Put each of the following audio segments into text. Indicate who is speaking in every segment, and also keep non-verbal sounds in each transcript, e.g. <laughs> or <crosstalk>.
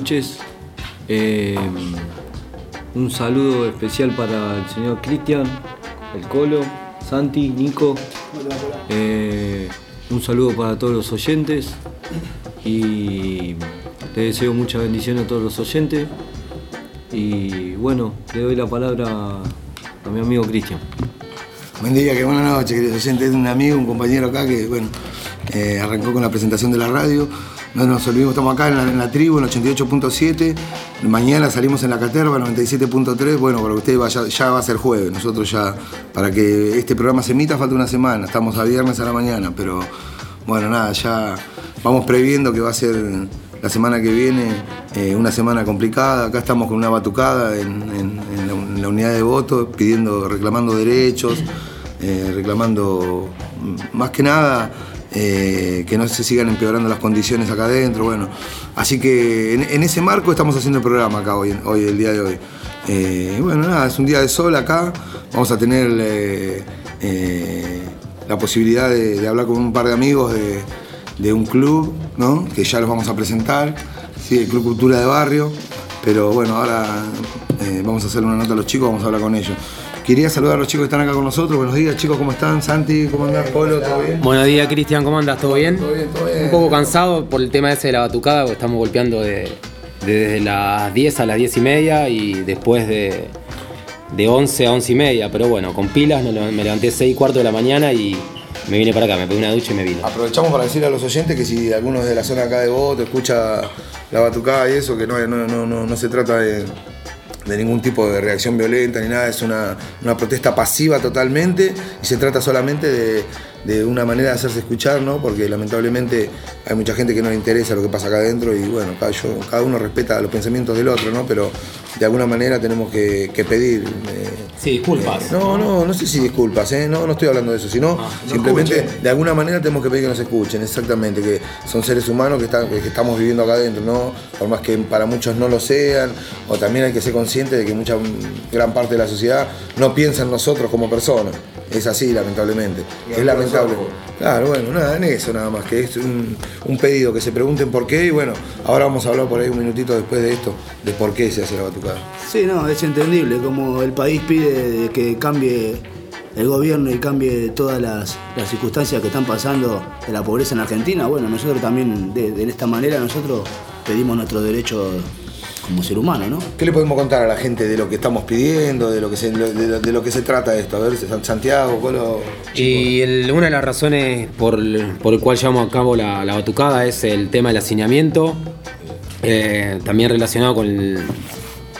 Speaker 1: Noches. Eh, un saludo especial para el señor Cristian, el Colo, Santi, Nico. Eh, un saludo para todos los oyentes y le deseo mucha bendición a todos los oyentes. Y bueno, le doy la palabra a mi amigo Cristian.
Speaker 2: Buen día, qué buena noche, queridos oyentes. Es un amigo, un compañero acá que, bueno, eh, arrancó con la presentación de la radio. No nos olvidemos, estamos acá en la, tribu, en 88.7. Mañana salimos en la Caterva, 97.3. Bueno, para usted vaya, ya va a ser jueves. Nosotros ya, para que este programa se emita, falta una semana. Estamos a viernes a la mañana, pero bueno, nada, ya vamos previendo que va a ser la semana que viene eh, una semana complicada. Acá estamos con una batucada en la unidad de voto, pidiendo, reclamando derechos, eh, reclamando mm, más que nada eh, que no se sigan empeorando las condiciones acá adentro. Bueno, así que en, ese marco estamos haciendo el programa acá hoy, hoy el día de hoy. Eh, bueno, nada, es un día de sol acá. Vamos a tener eh, la posibilidad de, hablar con un par de amigos de, de un club, ¿no? Que ya los vamos a presentar. Sí, el Club Cultura de Barrio. Pero bueno, ahora vamos a hacer una nota a los chicos, vamos a hablar con ellos. Quería saludar a los chicos que están acá con nosotros. Buenos días, chicos, ¿cómo están? Santi, ¿cómo andás? Polo, ¿todo bien?
Speaker 3: Buenos días, Cristian, ¿cómo andas? ¿Todo bien?
Speaker 2: Todo bien, todo bien.
Speaker 3: Un poco cansado por el tema ese de la batucada, porque estamos golpeando de, de- desde las 10 a las 10 y media y después de, de 11 a 11 y media. Pero bueno, con pilas me lev- me levanté 6 y cuarto de la mañana y me vine para acá, me pegué una ducha y me vine.
Speaker 2: Aprovechamos para decirle a los oyentes que si alguno de la zona acá de Voto escucha la batucada y eso, que no, no, no, no, no se trata de, de ningún tipo de reacción violenta ni nada, es una, una protesta pasiva totalmente y se trata solamente de, de una manera de hacerse escuchar, ¿no? Porque lamentablemente hay mucha gente que no le interesa lo que pasa acá adentro y bueno, cada, yo- cada uno respeta los pensamientos del otro, ¿no? Pero de alguna manera tenemos que, que pedir. eh,
Speaker 3: Sí, disculpas.
Speaker 2: no, no, no sé si disculpas, ¿eh? no, no estoy hablando de eso, sino simplemente de alguna manera tenemos que pedir que nos escuchen, exactamente, que son seres humanos que, están, que estamos viviendo acá adentro, ¿no? Por más que para muchos no lo sean, o también hay que ser conscientes de que mucha gran parte de la sociedad no piensa en nosotros como personas. Es así, lamentablemente. Es lamentable. Claro, bueno, nada, en eso nada más, que es un, un pedido, que se pregunten por qué, y bueno, ahora vamos a hablar por ahí un minutito después de esto, de por qué se hace la batucada.
Speaker 4: Sí, no, es entendible, como el país pide de que cambie el gobierno y cambie todas las, las circunstancias que están pasando de la pobreza en Argentina, bueno, nosotros también de, de esta manera nosotros pedimos nuestro derecho como ser humano, ¿no?
Speaker 2: ¿Qué le podemos contar a la gente de lo que estamos pidiendo, de lo que se, de lo, de lo que se trata esto? A ver, San- Santiago, Colo.
Speaker 3: Y el- una de las razones por, por el cual llevamos a cabo la, la batucada es el tema del hacinamiento, eh, también relacionado con el-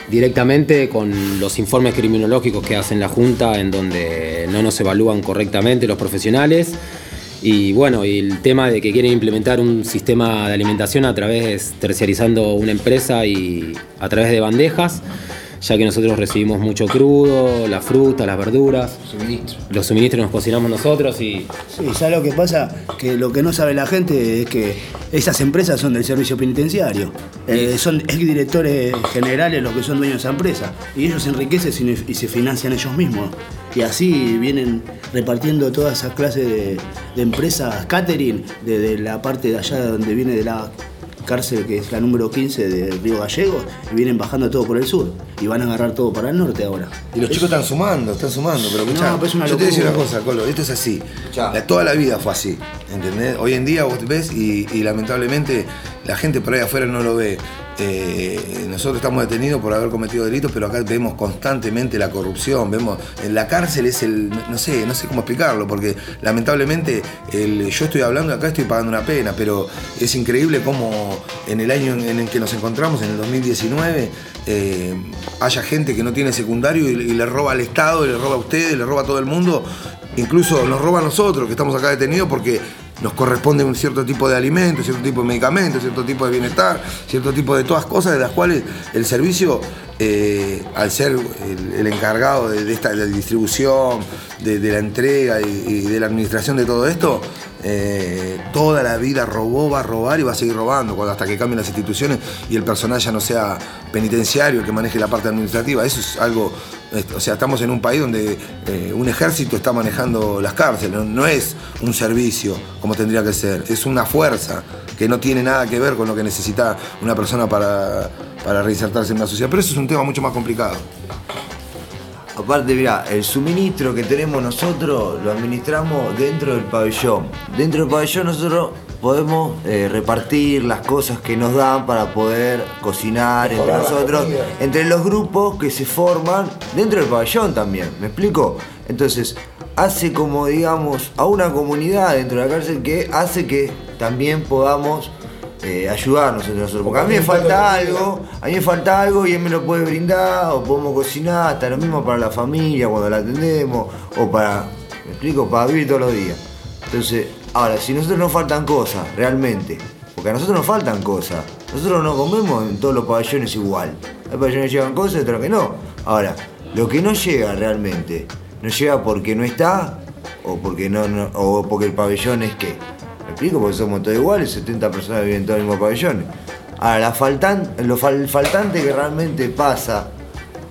Speaker 3: directamente con los informes criminológicos que hacen la Junta, en donde no nos evalúan correctamente los profesionales. Y bueno, y el tema de que quieren implementar un sistema de alimentación a través, terciarizando una empresa y a través de bandejas, ya que nosotros recibimos mucho crudo, la fruta, las verduras, los suministros nos cocinamos nosotros y
Speaker 4: Sí, ¿sabes lo que pasa? Que lo que no sabe la gente es que esas empresas son del servicio penitenciario. Eh, son exdirectores generales los que son dueños de esa empresa. Y ellos se enriquecen y- se financian ellos mismos. Y así vienen repartiendo toda esa clase de, de empresas catering desde la parte de allá donde viene de la cárcel que es la número 15 de Río Gallegos y vienen bajando todo por el sur. Y van a agarrar todo para el norte ahora.
Speaker 2: Y los chicos están sumando, están sumando, pero escuchá,
Speaker 4: No, pero es una
Speaker 2: yo te voy a decir una cosa, Colo, esto es así. La- toda la vida fue así, ¿entendés? Hoy en día vos ves y, y lamentablemente la gente por ahí afuera no lo ve. Eh, nosotros estamos detenidos por haber cometido delitos, pero acá vemos constantemente la corrupción, vemos en la cárcel es el, no sé, no sé cómo explicarlo, porque lamentablemente el- yo estoy hablando acá, estoy pagando una pena, pero es increíble cómo en el año en el que nos encontramos, en el 2019, eh, haya gente que no tiene secundario y, y le roba al Estado, y le roba a ustedes, le roba a todo el mundo, incluso nos roba a nosotros que estamos acá detenidos porque nos corresponde un cierto tipo de alimentos, cierto tipo de medicamentos, cierto tipo de bienestar, cierto tipo de todas cosas de las cuales el servicio, eh, al ser el, encargado de, esta de la distribución, de, la entrega y de la administración de todo esto, eh, toda la vida robó, va a robar y va a seguir robando hasta que cambien las instituciones y el personal ya no sea penitenciario el que maneje la parte administrativa. Eso es algo, o sea, estamos en un país donde eh, un ejército está manejando las cárceles, no, no es un servicio como tendría que ser, es una fuerza que no tiene nada que ver con lo que necesita una persona para, para reinsertarse en la sociedad. Pero eso es un tema mucho más complicado.
Speaker 5: Aparte, mira, el suministro que tenemos nosotros lo administramos dentro del pabellón. Dentro del pabellón nosotros podemos eh, repartir las cosas que nos dan para poder cocinar entre nosotros, entre los grupos que se forman dentro del pabellón también. ¿Me explico? Entonces, hace como, digamos, a una comunidad dentro de la cárcel que hace que también podamos eh, ayudarnos entre nosotros. Porque a mí me falta algo, a mí me falta algo y él me lo puede brindar, o podemos cocinar, hasta lo mismo para la familia cuando la atendemos, o para, me explico, para vivir todos los días. Entonces, ahora, si a nosotros nos faltan cosas, realmente, porque a nosotros nos faltan cosas, nosotros no comemos en todos los pabellones igual. Hay pabellones que llegan cosas y otros que no. Ahora, lo que no llega realmente, no llega porque no está, o porque no, no- o porque el pabellón es que. Porque somos todos iguales, 70 personas viven en todos los mismos pabellones. Ahora, la faltan, lo fal- faltante que realmente pasa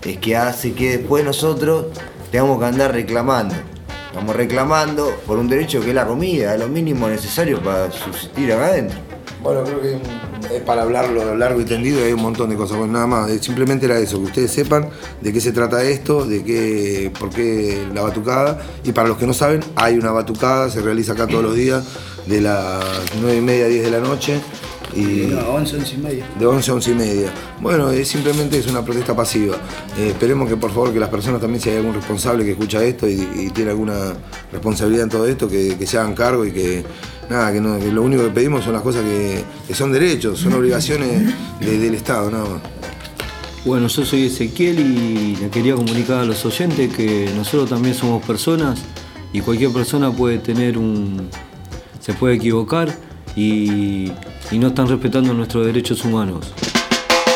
Speaker 5: es que hace que después nosotros tengamos que andar reclamando. Estamos reclamando por un derecho que es la comida, lo mínimo necesario para subsistir acá adentro.
Speaker 2: Bueno, creo que para hablarlo largo y tendido, hay un montón de cosas. Bueno, nada más, eh, simplemente era eso, que ustedes sepan de qué se trata esto, de qué, por qué la batucada. Y para los que no saben, hay una batucada, se realiza acá todos los días, de las 9 y media a 10 de la noche. Y
Speaker 4: No, 11, 11 y media.
Speaker 2: de 11 a 11 y media. Bueno, eh, simplemente es una protesta pasiva. Eh, esperemos que por favor que las personas también, si hay algún responsable que escucha esto y, y tiene alguna responsabilidad en todo esto, que, que se hagan cargo y que nada, que, no- que lo único que pedimos son las cosas que, que son derechos, son obligaciones de- del Estado, nada más.
Speaker 1: Bueno, yo soy Ezequiel y le quería comunicar a los oyentes que nosotros también somos personas y cualquier persona puede tener un. se puede equivocar y, y no están respetando nuestros derechos humanos.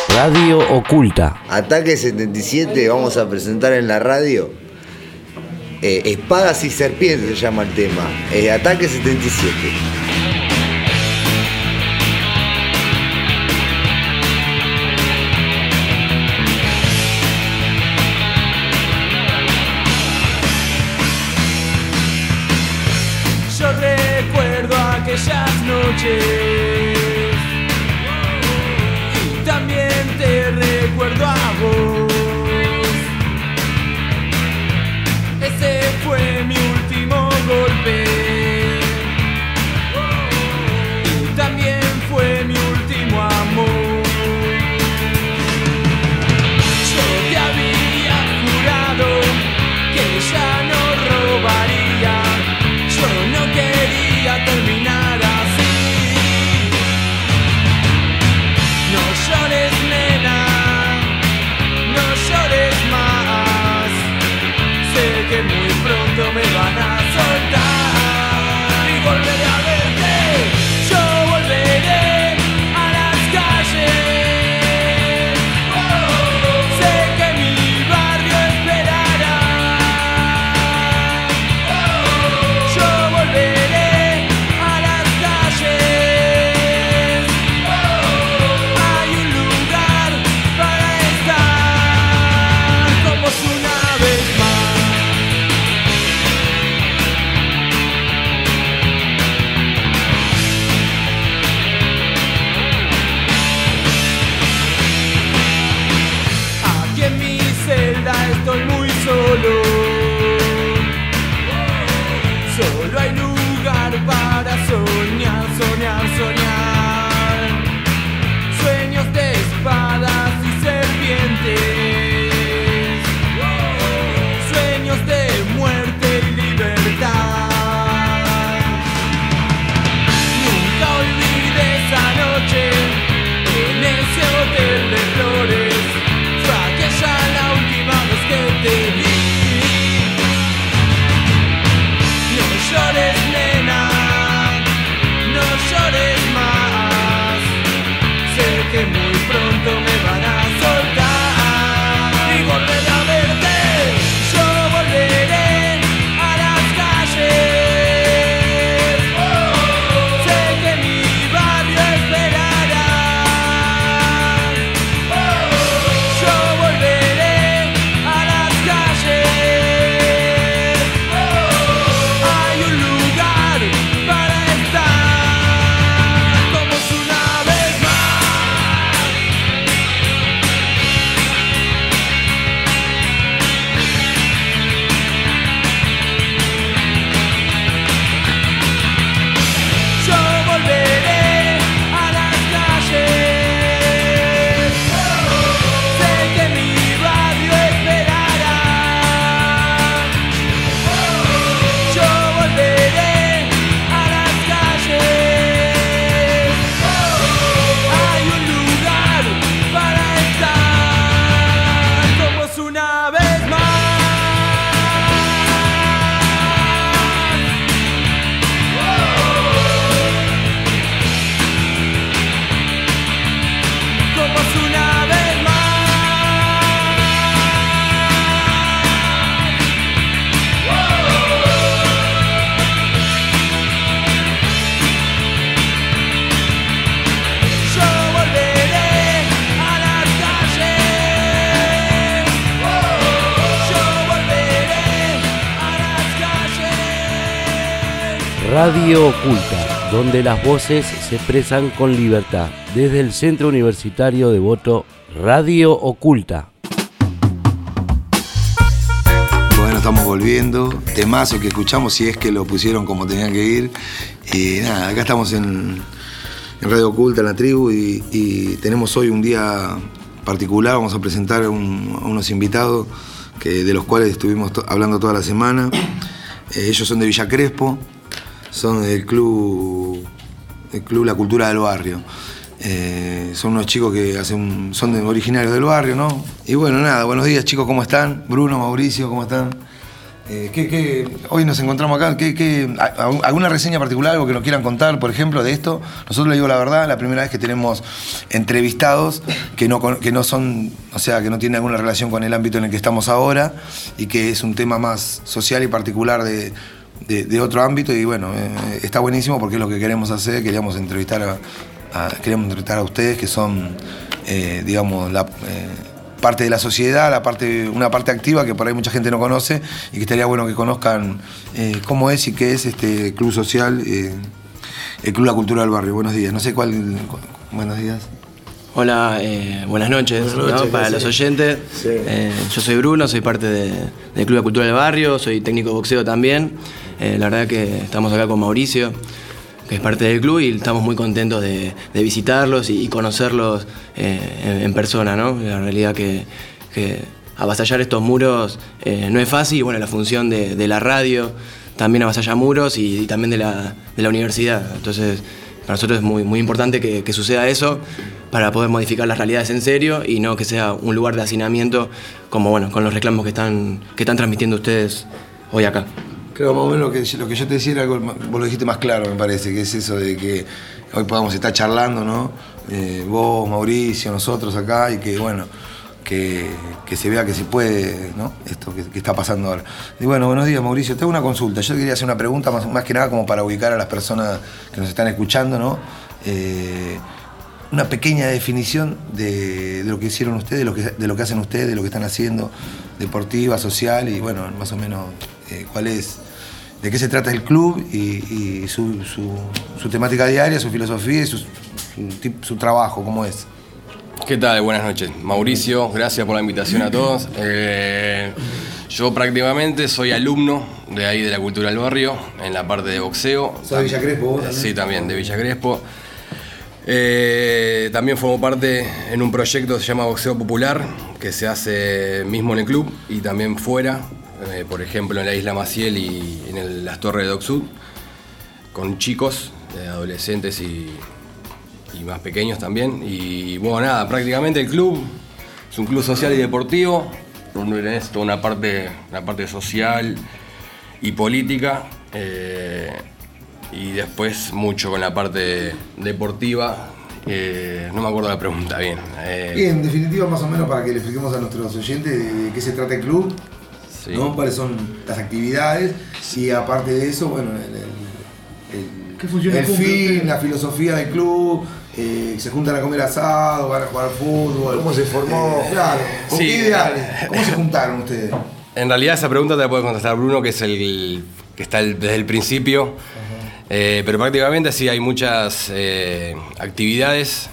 Speaker 6: Radio Oculta.
Speaker 5: Ataque 77 vamos a presentar en la radio. Eh, Espadas y serpientes se llama el tema. Eh, Ataque 77.
Speaker 7: Yo recuerdo aquellas noches
Speaker 6: Radio Oculta, donde las voces se expresan con libertad. Desde el Centro Universitario de Voto, Radio Oculta.
Speaker 2: Bueno, estamos volviendo. Temazo que escuchamos, si es que lo pusieron como tenían que ir. Y nada, acá estamos en, Radio Oculta, en la tribu, y, tenemos hoy un día particular. Vamos a presentar a unos invitados que, de los cuales estuvimos hablando toda la semana. Eh, ellos son de Villa Crespo, son del club, el club La Cultura del Barrio. Eh, son unos chicos que hacen, son originarios del barrio, ¿no? Y bueno, nada, buenos días chicos, ¿cómo están? Bruno, Mauricio, ¿cómo están? Eh, ¿qué- qué- hoy nos encontramos acá. ¿qué, qué- ¿Alguna reseña particular, algo que nos quieran contar, por ejemplo, de esto? Nosotros les digo la verdad, la primera vez que tenemos entrevistados que no, que no son, o sea, que no tienen alguna relación con el ámbito en el que estamos ahora y que es un tema más social y particular de, de- de otro ámbito. Y bueno, eh, está buenísimo porque es lo que queremos hacer. Queríamos entrevistar a, a- queríamos entrevistar a ustedes que son, eh, digamos, la. eh, parte de la sociedad, la parte, una parte activa que por ahí mucha gente no conoce y que estaría bueno que conozcan eh, cómo es y qué es este club social, eh, el Club La Cultura del Barrio. Buenos días, no sé cuál. cu- buenos días.
Speaker 8: Hola, eh, buenas noches,
Speaker 2: Buenas
Speaker 8: ¿no?
Speaker 2: noches,
Speaker 8: para
Speaker 2: sí.
Speaker 8: los oyentes.
Speaker 2: Sí.
Speaker 8: Eh, yo soy Bruno, soy parte de- del Club de Cultura del Barrio, soy técnico de boxeo también. Eh, la verdad que estamos acá con Mauricio, que es parte del club, y estamos muy contentos de, visitarlos y, conocerlos eh, en, persona, ¿no? La realidad que, que avasallar estos muros eh, no es fácil, y bueno, la función de, la radio también avasalla muros y, también de la, de la universidad. Entonces, para nosotros es muy, muy importante que, que suceda eso para poder modificar las realidades en serio y no que sea un lugar de hacinamiento como bueno, con los reclamos que están, que están transmitiendo ustedes hoy acá.
Speaker 2: Creo más o menos lo que, lo que yo te decía era algo, vos lo dijiste más claro, me parece, que es eso de que hoy podamos estar charlando, ¿no? Eh, vos, Mauricio, nosotros acá, y que bueno, que, que se vea que se puede, ¿no? Esto que, está pasando ahora. Y bueno, buenos días, Mauricio. Tengo una consulta. Yo quería hacer una pregunta más, más que nada como para ubicar a las personas que nos están escuchando, ¿no? Eh, una pequeña definición de, de lo que hicieron ustedes, de lo, que, de lo que hacen ustedes, de lo que están haciendo, deportiva, social, y bueno, más o menos eh, cuál es, de qué se trata el club y, y su, su- su temática diaria, su filosofía y su, trabajo, cómo es.
Speaker 9: ¿Qué tal? Buenas noches. Mauricio, gracias por la invitación a todos. <laughs> Eh, yo prácticamente soy alumno de ahí de la cultura del barrio, en la parte de boxeo.
Speaker 2: ¿Sos de Villa Crespo vos también?
Speaker 9: Sí, también, de Villa Crespo. Eh, también formo parte en un proyecto que se llama Boxeo Popular, que se hace mismo en el club y también fuera, eh, por ejemplo en la isla Maciel y en las torres de Doc Sud, con chicos, eh, adolescentes y, más pequeños también. Y bueno, nada, prácticamente el club es un club social y deportivo, donde tenés toda una parte, una parte social y política. eh, y después mucho con la parte deportiva. no me acuerdo la pregunta bien. eh,
Speaker 2: Bien, en definitiva, más o menos para que le expliquemos a nuestros oyentes de qué se trata el club,
Speaker 9: sí.
Speaker 2: ¿no? cuáles son las actividades y aparte de eso, bueno, el, el- el-
Speaker 4: ¿Qué funciones
Speaker 2: el fin, la filosofía del club, eh, se juntan a comer asado, van a jugar fútbol.
Speaker 5: ¿Cómo se formó?
Speaker 2: Eh, claro, ¿con
Speaker 9: Sí.
Speaker 2: qué ideales? ¿Cómo se juntaron ustedes?
Speaker 9: En realidad esa pregunta te la puede contestar Bruno, que es el que está el- desde el principio. Eh, pero prácticamente sí hay muchas eh, actividades.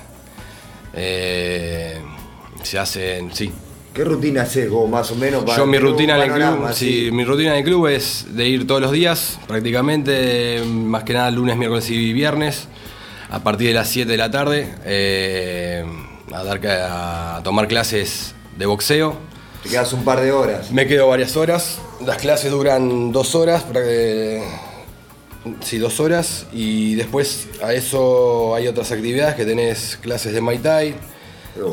Speaker 9: eh, se hacen, sí.
Speaker 5: ¿Qué rutina haces vos, más o menos? para
Speaker 9: Yo mi rutina en el club,
Speaker 5: panorama,
Speaker 9: sí, mi rutina en el club es de ir todos los días, prácticamente, más que nada lunes, miércoles y viernes, a partir de las 7 de la tarde, eh, a, dar, a tomar clases de boxeo.
Speaker 5: Te quedas un par de horas.
Speaker 9: Me quedo varias horas. Las clases duran dos horas, que- sí, dos horas. Y después a eso hay otras actividades que tenés clases de Muay Thai,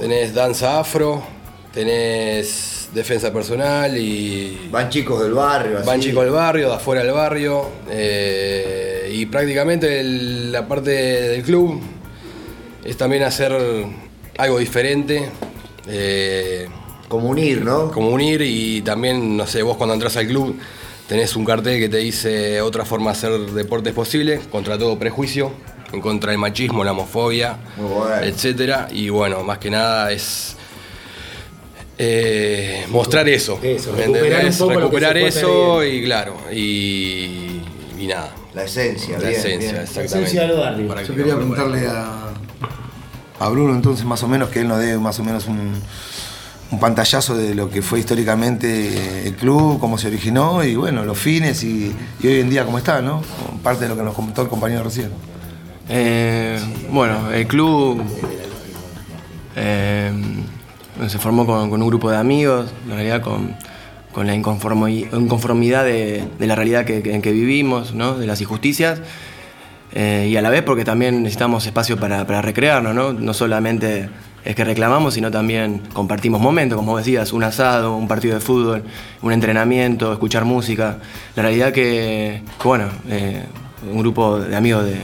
Speaker 9: tenés danza afro, tenés defensa personal y
Speaker 5: Van chicos del barrio, así.
Speaker 9: van chicos del barrio, de afuera del barrio. eh, y prácticamente el- la parte del club es también hacer algo diferente. eh,
Speaker 5: como unir, ¿no?
Speaker 9: Como unir y también, no sé, vos cuando entras al club tenés un cartel que te dice otra forma de hacer deporte es posible, contra todo prejuicio, en contra del machismo, la homofobia, etcétera. Y bueno, más que nada es eh, mostrar eso.
Speaker 3: Eso,
Speaker 9: ¿me
Speaker 3: recuperar
Speaker 9: entendés?
Speaker 3: un poco lo que
Speaker 9: Recuperar
Speaker 3: se fue
Speaker 9: eso y claro, y, y nada.
Speaker 5: La esencia,
Speaker 9: La
Speaker 5: bien,
Speaker 9: esencia,
Speaker 5: bien.
Speaker 9: exactamente. Para
Speaker 2: Yo
Speaker 9: que
Speaker 2: quería preguntarle a, a Bruno entonces más o menos que él nos dé más o menos un, un pantallazo de lo que fue históricamente el club, cómo se originó y bueno, los fines y, y hoy en día cómo está, ¿no? Parte de lo que nos comentó el compañero recién.
Speaker 8: Eh, bueno, el club eh, se formó con, un grupo de amigos, en realidad con, la inconformi- inconformidad de, la realidad que, en que vivimos, de las injusticias, eh, y a la vez porque también necesitamos espacio para, recrearnos, ¿no? no solamente es que reclamamos, sino también compartimos momentos, como decías, un asado, un partido de fútbol, un entrenamiento, escuchar música. La realidad que, que, bueno, eh, un grupo de amigos de,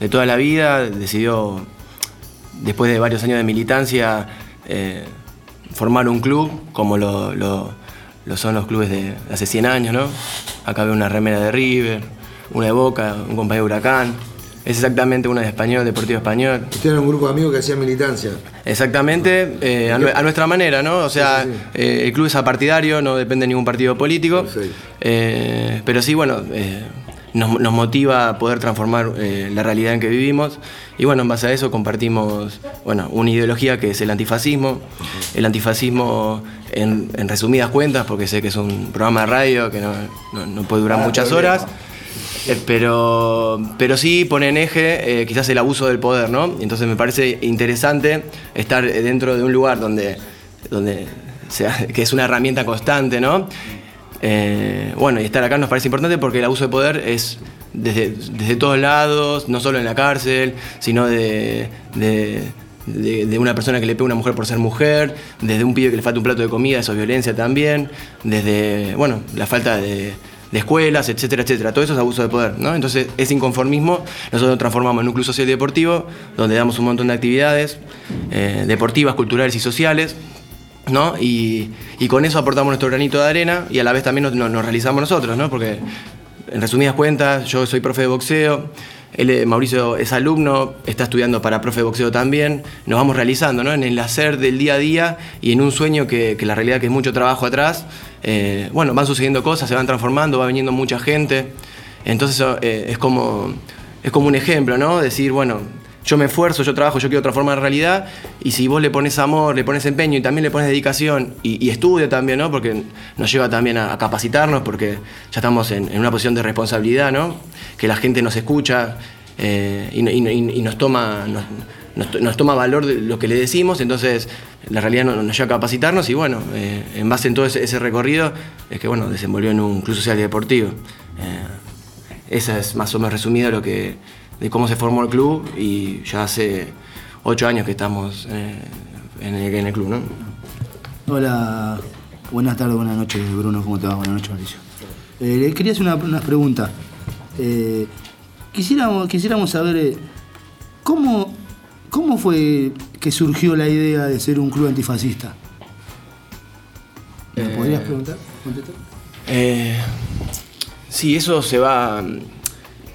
Speaker 8: de toda la vida decidió, después de varios años de militancia, eh, formar un club como lo, lo- lo son los clubes de hace 100 años, ¿no? Acá veo una remera de River, una de Boca, un compañero de Huracán. Es exactamente una de Español, Deportivo Español.
Speaker 2: Ustedes eran un grupo de amigos que hacían militancia.
Speaker 8: Exactamente, eh, a, nue- a nuestra manera, ¿no? O sea, eh, el club es apartidario, no depende de ningún partido político. Eh, pero sí, bueno, nos, nos motiva a poder transformar eh, la realidad en que vivimos. Y bueno, en base a eso compartimos, bueno, una ideología que es el antifascismo. El antifascismo, en, en resumidas cuentas, porque sé que es un programa de radio que no, no- no puede durar
Speaker 5: Ah,
Speaker 8: muchas horas. Eh, pero, pero sí pone en eje eh, quizás el abuso del poder, ¿no? Entonces me parece interesante estar dentro de un lugar donde, donde sea, que es una herramienta constante, ¿no? Eh, bueno, y estar acá nos parece importante porque el abuso de poder es desde, todos lados, no solo en la cárcel, sino de, una persona que le pega a una mujer por ser mujer, desde un pibe que le falta un plato de comida, eso es violencia también, desde, bueno, la falta de, de escuelas, etcétera, etcétera. Todo eso es abuso de poder, ¿no? Entonces, ese inconformismo nosotros lo transformamos en un club social y deportivo, donde damos un montón de actividades eh, deportivas, culturales y sociales, ¿no? Y, y con eso aportamos nuestro granito de arena y a la vez también nos, realizamos nosotros, ¿no? Porque, en resumidas cuentas, yo soy profe de boxeo, él, eh, Mauricio es alumno, está estudiando para profe de boxeo también, nos vamos realizando, ¿no? En el hacer del día a día y en un sueño que, que la realidad que es mucho trabajo atrás, eh, bueno, van sucediendo cosas, se van transformando, va viniendo mucha gente, entonces eh, es, como, es como un ejemplo, ¿no? Decir, bueno, yo me esfuerzo, yo trabajo, yo quiero transformar la realidad, y si vos le pones amor, le pones empeño y también le pones dedicación y, y estudio también, ¿no? Porque nos lleva también a, capacitarnos, porque ya estamos en, una posición de responsabilidad, ¿no? Que la gente nos escucha eh, y, nos toma. Nos, toma valor de lo que le decimos, entonces la realidad nos, nos lleva a capacitarnos y bueno, eh, en base en todo ese, ese recorrido es que bueno, desenvolvió en un club social y deportivo. Eh, esa es más o menos resumida lo que, de cómo se formó el club y ya hace ocho años que estamos eh, en, el, en el club, ¿no?
Speaker 4: Hola, buenas tardes, buenas noches, Bruno, ¿cómo te va? Buenas noches, Mauricio. Eh, le quería hacer una, una pregunta. Eh, quisiéramos, quisiéramos saber eh, cómo, cómo fue que surgió la idea de ser un club antifascista. ¿Me
Speaker 8: Eh,
Speaker 4: podrías preguntar? contestar?
Speaker 8: Eh, sí, eso se va.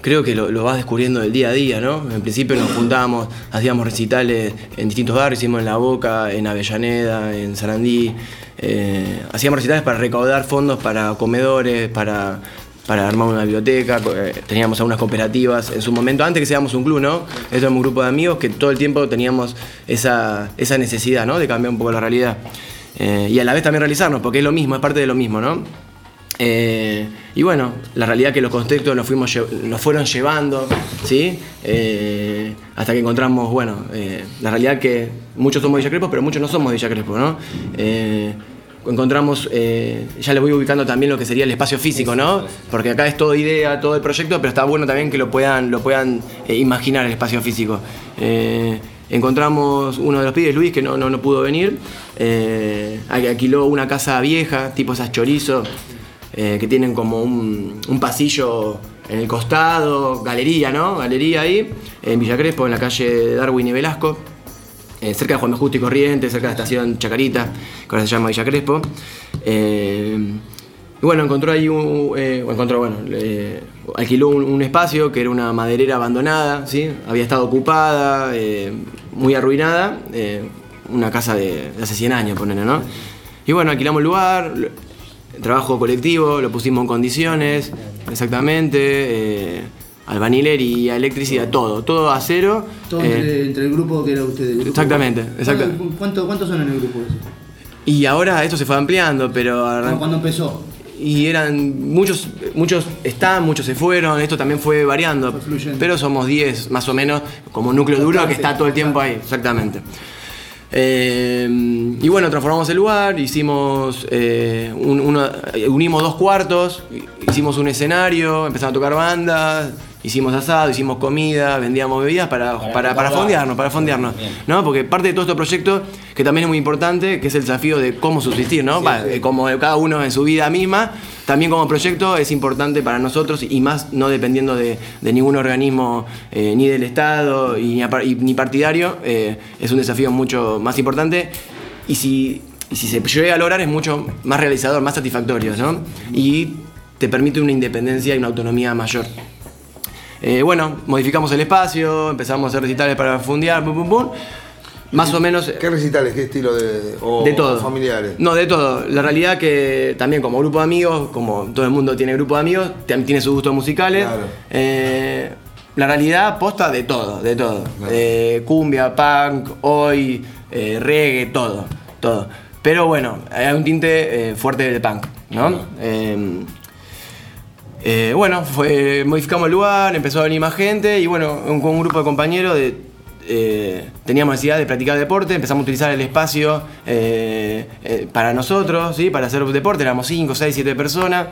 Speaker 8: Creo que lo, vas descubriendo del día a día, ¿no? En principio nos juntábamos, hacíamos recitales en distintos barrios, hicimos en La Boca, en Avellaneda, en Sarandí. eh, hacíamos recitales para recaudar fondos para comedores, para, para armar una biblioteca. eh, teníamos algunas cooperativas en su momento, antes que seamos un club, ¿no? Esto era un grupo de amigos que todo el tiempo teníamos esa, esa necesidad, ¿no? De cambiar un poco la realidad. Eh, y a la vez también realizarnos, porque es lo mismo, es parte de lo mismo, ¿no? Eh, y bueno, la realidad que los contextos nos, fuimos, lle- nos fueron llevando, ¿sí? Eh, hasta que encontramos, bueno, eh, la realidad que muchos somos de Villa Crespo, pero muchos no somos de Villa Crespo, ¿no? Encontramos, ya le voy ubicando también lo que sería el espacio físico, ¿no? Porque acá es todo idea, todo el proyecto, pero está bueno también que lo puedan, lo puedan imaginar el espacio físico. Encontramos uno de los pibes, Luis, que no, no, no pudo venir, eh, alquiló una casa vieja, tipo esas chorizo, eh, que tienen como un, pasillo en el costado, galería, ¿no? Galería ahí, en Villa Crespo, en la calle Darwin y Velasco. eh, cerca de Juan B. Justo y Corrientes, cerca de la estación Chacarita, que ahora se llama Villa Crespo. Eh, y bueno, encontró ahí un. encontró, bueno, alquiló un, espacio que era una maderera abandonada, ¿sí? Había estado ocupada, muy arruinada, una casa de, de hace 100 años, ponele, ¿no? Y bueno, alquilamos el lugar, trabajo colectivo, lo pusimos en condiciones, exactamente, eh, albanilería, electricidad, todo, todo a cero.
Speaker 4: Todo
Speaker 8: eh,
Speaker 4: entre, entre el grupo que era usted. grupo.
Speaker 8: Exactamente, exacto.
Speaker 4: ¿Cuánto- ¿Cuántos son en el grupo ese?
Speaker 8: y ahora esto se fue ampliando, pero arran-
Speaker 4: ¿Cuándo empezó?
Speaker 8: y eran muchos muchos están, muchos se fueron, esto también fue variando, pero somos 10 más o menos como núcleo duro que está todo el tiempo ahí, exactamente. Eh, y bueno, transformamos el lugar, hicimos eh, un- uno- unimos dos cuartos, hicimos un escenario, empezamos a tocar bandas, hicimos asado, hicimos comida, vendíamos bebidas para, para, para fondearnos, para fondearnos, ¿no? Porque parte de todo este proyecto, que también es muy importante, que es el desafío de cómo subsistir, ¿no? Como cada uno en su vida misma, también como proyecto es importante para nosotros y más no dependiendo de, de ningún organismo eh, ni del Estado y ni partidario, eh, es un desafío mucho más importante y si, y si se llega a lograr es mucho más realizador, más satisfactorio, ¿no? Y te permite una independencia y una autonomía mayor. Eh, bueno, modificamos el espacio, empezamos a hacer recitales para fundear, pum, pum, pum. Más o menos.
Speaker 2: ¿Qué recitales? ¿Qué estilo de, o,
Speaker 8: De todo.
Speaker 2: familiares?
Speaker 8: No, de todo. La realidad que también como grupo de amigos, como todo el mundo tiene grupo de amigos, tiene sus gustos musicales. Eh, la realidad posta de todo, de todo. Eh, cumbia, punk, hoy, eh, reggae, todo, todo. Pero bueno, hay un tinte fuerte de punk, ¿no? Eh, eh, bueno, modificamos el lugar, empezó a venir más gente y bueno, con un grupo de compañeros de, eh, teníamos necesidad de practicar deporte, empezamos a utilizar el espacio eh, eh, para nosotros, ¿sí? para hacer deporte, éramos 5, 6, 7 personas.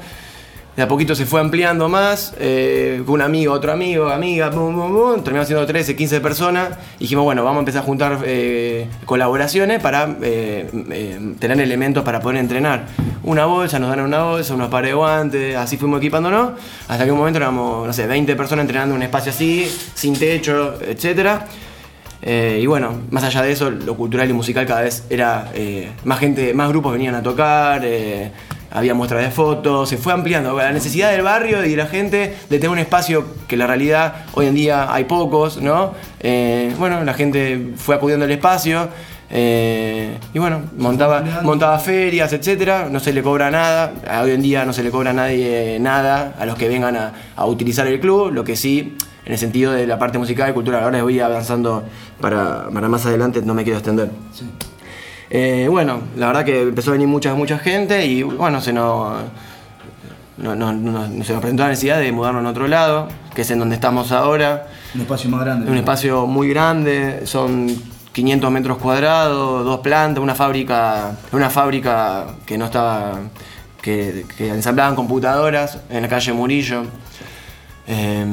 Speaker 8: De a poquito se fue ampliando más, eh, un amigo, otro amigo, amiga, bum, bum, bum, terminamos siendo 13, 15 personas. Dijimos, bueno, vamos a empezar a juntar eh, colaboraciones para eh, eh, tener elementos para poder entrenar. Una bolsa, nos dan una bolsa, unos pares de guantes, así fuimos equipándonos, hasta que un momento éramos, no sé, 20 personas entrenando en un espacio así, sin techo, etcétera. Eh, y bueno, más allá de eso, lo cultural y musical cada vez era más gente, más grupos venían a tocar, había muestras de fotos, se fue ampliando la necesidad del barrio y de la gente de tener un espacio que la realidad hoy en día hay pocos, ¿no? Eh, bueno, la gente fue acudiendo al espacio. eh, y bueno, montaba, montaba ferias, etcétera, no se le cobra nada, hoy en día no se le cobra a nadie nada a los que vengan a, a utilizar el club, lo que sí, en el sentido de la parte musical y cultural, ahora voy avanzando para, para más adelante, no me quiero extender. Eh, bueno, la verdad que empezó a venir mucha, mucha gente y bueno, se nos, no- no- no- se nos presentó la necesidad de mudarnos a otro lado, que es en donde estamos ahora.
Speaker 4: Un espacio más grande.
Speaker 8: Un espacio muy grande, son 500 metros cuadrados, dos plantas, una fábrica, una fábrica que no estaba, que, que ensamblaban computadoras en la calle Murillo. Eh,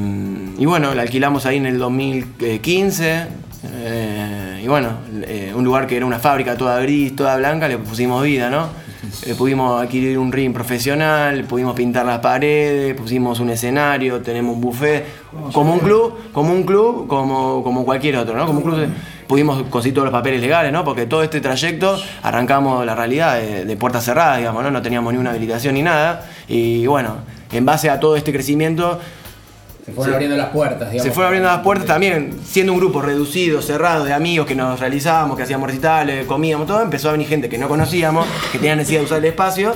Speaker 8: y bueno, la alquilamos ahí en el 2015. eh, y bueno, eh, un lugar que era una fábrica toda gris, toda blanca, le pusimos vida, ¿no? <laughs> Eh, pudimos adquirir un ring profesional, pudimos pintar las paredes, pusimos un escenario, tenemos un buffet, como un club, como un club, como, como cualquier otro, ¿no? Como un club pudimos conseguir todos los papeles legales, ¿no? Porque todo este trayecto arrancamos la realidad de, de puertas cerradas, digamos, ¿no? No teníamos ni una habilitación ni nada. Y bueno, en base a todo este crecimiento,
Speaker 3: Se fueron abriendo las puertas, digamos.
Speaker 8: se fueron abriendo las puertas también, siendo un grupo reducido, cerrado, de amigos que nos realizábamos, que hacíamos recitales, comíamos, todo, empezó a venir gente que no conocíamos, que tenía necesidad de usar el espacio.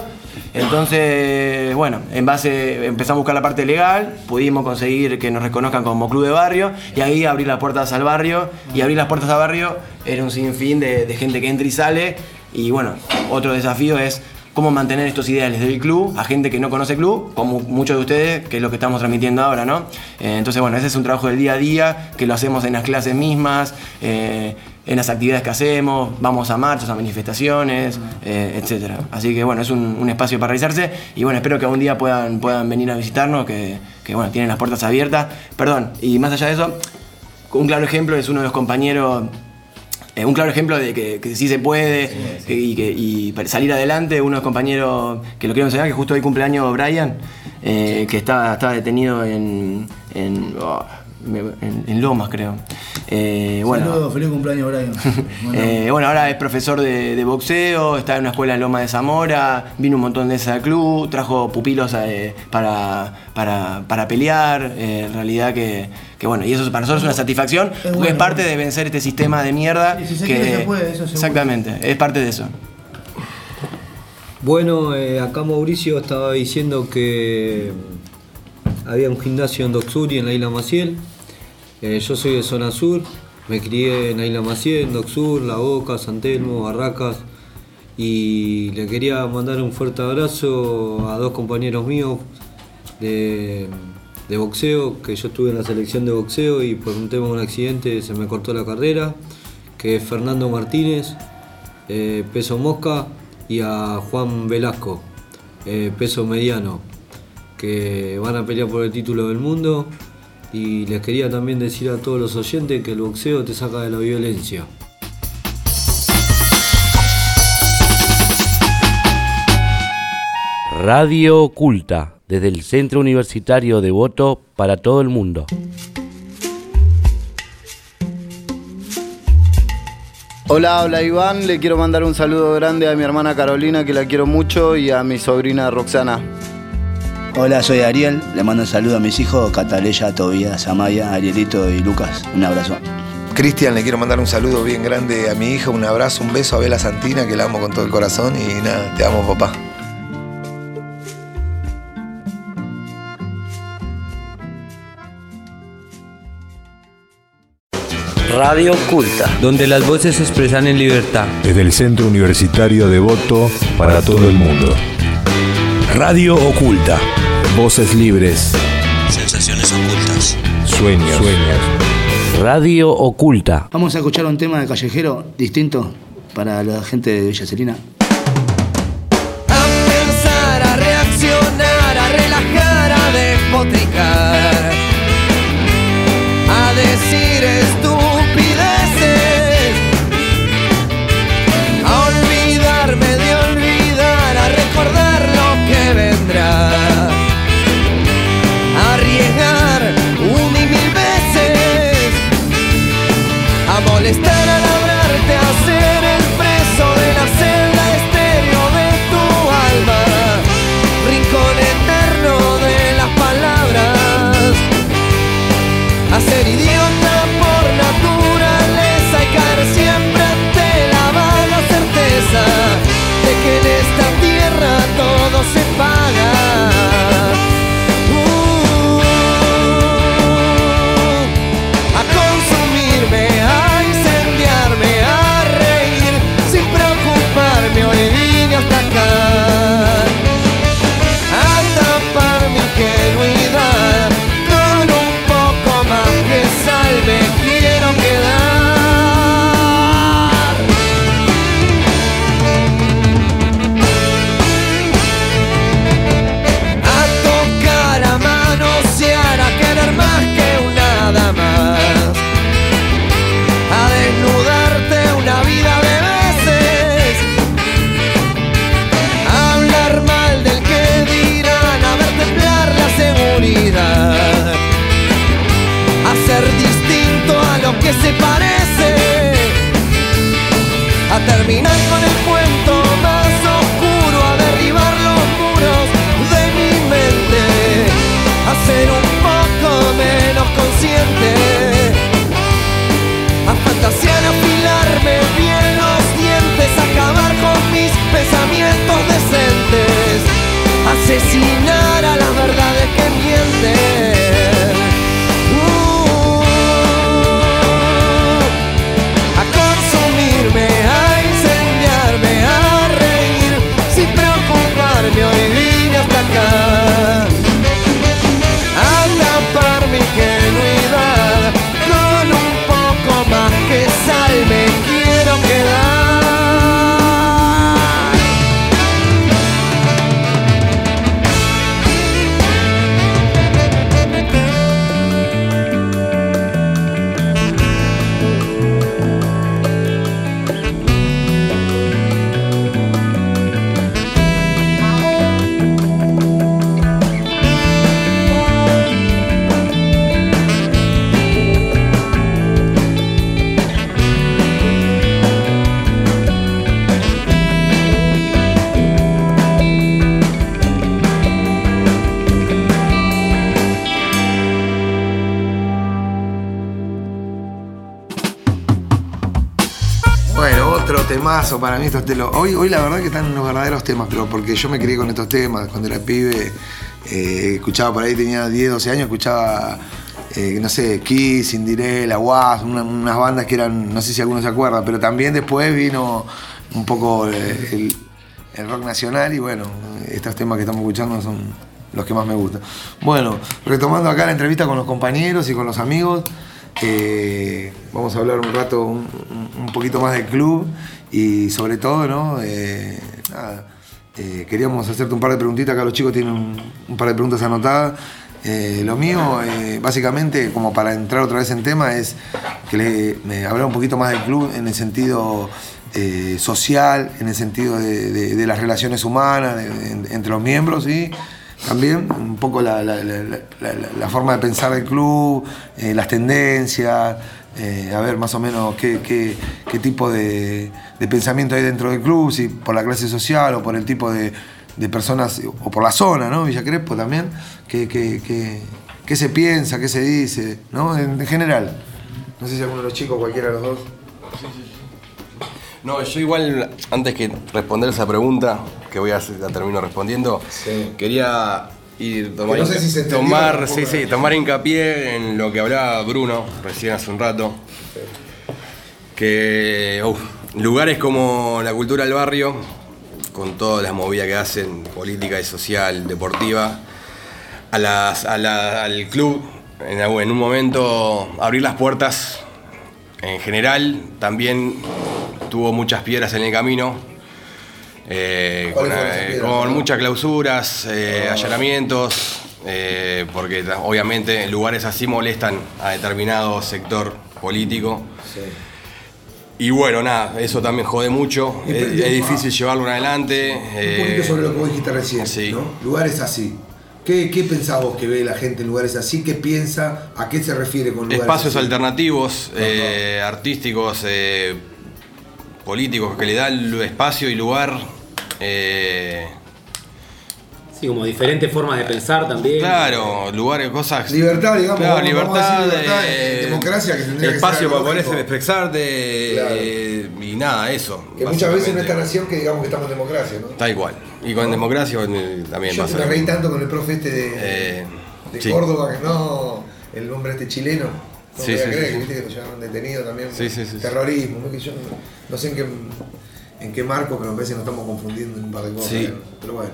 Speaker 8: Entonces, bueno, en base empezamos a buscar la parte legal, pudimos conseguir que nos reconozcan como club de barrio y ahí abrir las puertas al barrio. Y abrir las puertas al barrio era un sinfín de, de gente que entra y sale. Y bueno, otro desafío es cómo mantener estos ideales del club a gente que no conoce club, como muchos de ustedes, que es lo que estamos transmitiendo ahora, ¿no? Eh, entonces, bueno, ese es un trabajo del día a día, que lo hacemos en las clases mismas, eh, en las actividades que hacemos, vamos a marchas, a manifestaciones, eh, etcétera. Así que, bueno, es un, un espacio para realizarse y, bueno, espero que algún día puedan, puedan venir a visitarnos, que, que, bueno, tienen las puertas abiertas. Perdón, y más allá de eso, un claro ejemplo es uno de los compañeros eh, un claro ejemplo de que, que sí se puede y, que, y salir adelante. Uno de los compañeros que lo quiero mencionar, que justo hoy cumpleaños Brian, eh, que está, está detenido en, en, oh, en, en Lomas, creo. Eh, bueno,
Speaker 10: Saludos, feliz cumpleaños, Brian. Bueno, <laughs>
Speaker 8: eh, bueno, ahora es profesor de, de boxeo, está en una escuela en Loma de Zamora, vino un montón de veces al club, trajo pupilos eh, para, para, para pelear, eh, en realidad que, que bueno, y eso para nosotros es una satisfacción, porque
Speaker 10: bueno.
Speaker 8: es parte de vencer este sistema de mierda.
Speaker 10: Si se
Speaker 8: que,
Speaker 10: quiere, se puede, eso.
Speaker 8: Exactamente, es parte de eso.
Speaker 1: Bueno, eh, acá Mauricio estaba diciendo que había un gimnasio en Doxur y en la isla Maciel. Eh, yo soy de zona sur, me crié en la isla Maciel, en Doxur, La Boca, San Telmo, Barracas. Y le quería mandar un fuerte abrazo a dos compañeros míos de, de boxeo, que yo estuve en la selección de boxeo y por un tema de un accidente se me cortó la carrera, que es Fernando Martínez, eh, peso mosca, y a Juan Velasco, eh, peso mediano, que van a pelear por el título del mundo. Y les quería también decir a todos los oyentes que el boxeo te saca de la violencia.
Speaker 6: Radio Oculta, desde el Centro Universitario de Voto para todo el mundo.
Speaker 11: Hola, hola Iván, le quiero mandar un saludo grande a mi hermana Carolina, que la quiero mucho, y a mi sobrina Roxana.
Speaker 10: Hola, soy Ariel. Le mando un saludo a mis hijos, Cataleya, Tobías, Amaya, Arielito y Lucas. Un abrazo.
Speaker 2: Cristian, le quiero mandar un saludo bien grande a mi hija, un abrazo, un beso a Bela Santina, que la amo con todo el corazón y nada, te amo papá.
Speaker 6: Radio Oculta.
Speaker 3: donde las voces se expresan en libertad.
Speaker 12: Desde el Centro Universitario de Voto para todo el mundo. Radio Oculta. Voces libres.
Speaker 13: Sensaciones ocultas.
Speaker 12: Sueños. Sueños.
Speaker 6: Radio Oculta.
Speaker 10: Vamos a escuchar un tema de callejero distinto para la gente de Villa Celina.
Speaker 2: Temazo para mí estos. Hoy, hoy la verdad que están los verdaderos temas, pero porque yo me crié con estos temas. Cuando era pibe, eh, escuchaba por ahí, tenía 10, 12 años, escuchaba, eh, no sé, Kiss, Cinderella, Was, una- unas bandas que eran, no sé si alguno se acuerda, pero también después vino un poco el rock nacional y bueno, estos temas que estamos escuchando son los que más me gustan. Bueno, retomando acá la entrevista con los compañeros y con los amigos, eh, vamos a hablar un rato, un, poquito más del club y sobre todo, ¿no? Eh, nada, eh, queríamos hacerte un par de preguntitas, acá los chicos tienen un, par de preguntas anotadas. Lo mío, básicamente, como para entrar otra vez en tema, es que le, hablar un poquito más del club en el sentido social, en el sentido de, las relaciones humanas de- entre los miembros también un poco la, la- forma de pensar del club, eh, las tendencias, eh, a ver más o menos qué, qué- qué tipo de, de pensamiento hay dentro del club, si por la clase social o por el tipo de, de personas, o por la zona, ¿no? Villa Crespo también, qué- qué se piensa, qué se dice, ¿no? En, en general. No sé si alguno de los chicos, cualquiera de los dos.
Speaker 9: No, yo igual, antes que responder esa pregunta, que voy a la termino respondiendo, quería ir tomar,
Speaker 2: Que no sé si se entendió
Speaker 9: tomar,
Speaker 2: tampoco.
Speaker 9: sí, sí, tomar hincapié en lo que hablaba Bruno recién hace un rato. Que uf, lugares como la cultura del barrio, con todas las movidas que hacen, política y social, deportiva, a las- a la- al club, en un momento abrir las puertas en general, también tuvo muchas piedras en el camino. Eh, con,
Speaker 2: ¿Cuáles fueron esas
Speaker 9: eh, con muchas clausuras, eh, allanamientos, porque obviamente lugares así molestan a determinado sector político. Y bueno, nada, eso también jode mucho, es, difícil llevarlo en adelante.
Speaker 2: Un poquito sobre lo que vos dijiste recién,
Speaker 9: sí.
Speaker 2: ¿no? Lugares así. ¿Qué, ¿Qué pensás vos que ve la gente en lugares así? ¿Qué piensa? ¿A qué se refiere con lugares
Speaker 9: espacios
Speaker 2: así?
Speaker 9: alternativos, artísticos, políticos, que le dan espacio y lugar. Eh,
Speaker 3: Sí, como diferentes formas de pensar también.
Speaker 9: claro, lugares, cosas.
Speaker 2: Libertad, digamos,
Speaker 9: Claro,
Speaker 2: vamos-
Speaker 9: libertad, eh,
Speaker 2: democracia, que tendría que
Speaker 9: espacio
Speaker 2: ser
Speaker 9: para poder expresarte
Speaker 2: Claro.
Speaker 9: eh, y nada, eso.
Speaker 2: Que muchas veces en esta nación que digamos que estamos en democracia, ¿no?
Speaker 9: Tal cual. Y con democracia eh, también
Speaker 2: Yo
Speaker 9: pasa.
Speaker 2: me reí tanto con el profe este de,
Speaker 9: Eh,
Speaker 2: de
Speaker 9: sí.
Speaker 2: Córdoba, que no, el hombre este chileno. No
Speaker 9: Sí, sí,
Speaker 2: creer,
Speaker 9: sí,
Speaker 2: que
Speaker 9: sí.
Speaker 2: viste que lo llevaron detenido también.
Speaker 9: Sí, sí, sí, sí.
Speaker 2: Terrorismo, ¿no? que yo no, no sé en qué, en qué marco, pero a veces nos estamos confundiendo en un par de cosas.
Speaker 9: Sí.
Speaker 2: Pero bueno.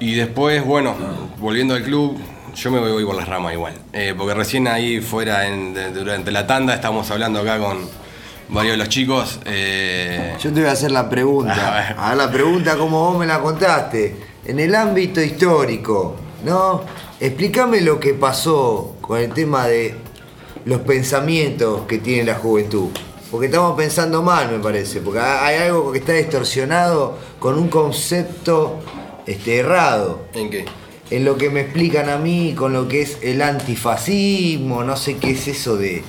Speaker 9: Y después, bueno, volviendo al club, yo me voy por las ramas igual. Eh, porque recién ahí fuera, en- de- durante la tanda, estábamos hablando acá con varios de los chicos. eh,
Speaker 5: Yo te voy a hacer la pregunta. <laughs> A la pregunta como vos me la contaste. En el ámbito histórico, ¿no? Explícame lo que pasó con el tema de los pensamientos que tiene la juventud. Porque estamos pensando mal, me parece. Porque hay algo que está distorsionado con un concepto este, errado.
Speaker 9: ¿En qué?
Speaker 5: En lo que me explican a mí con lo que es el antifascismo, no sé qué es eso de,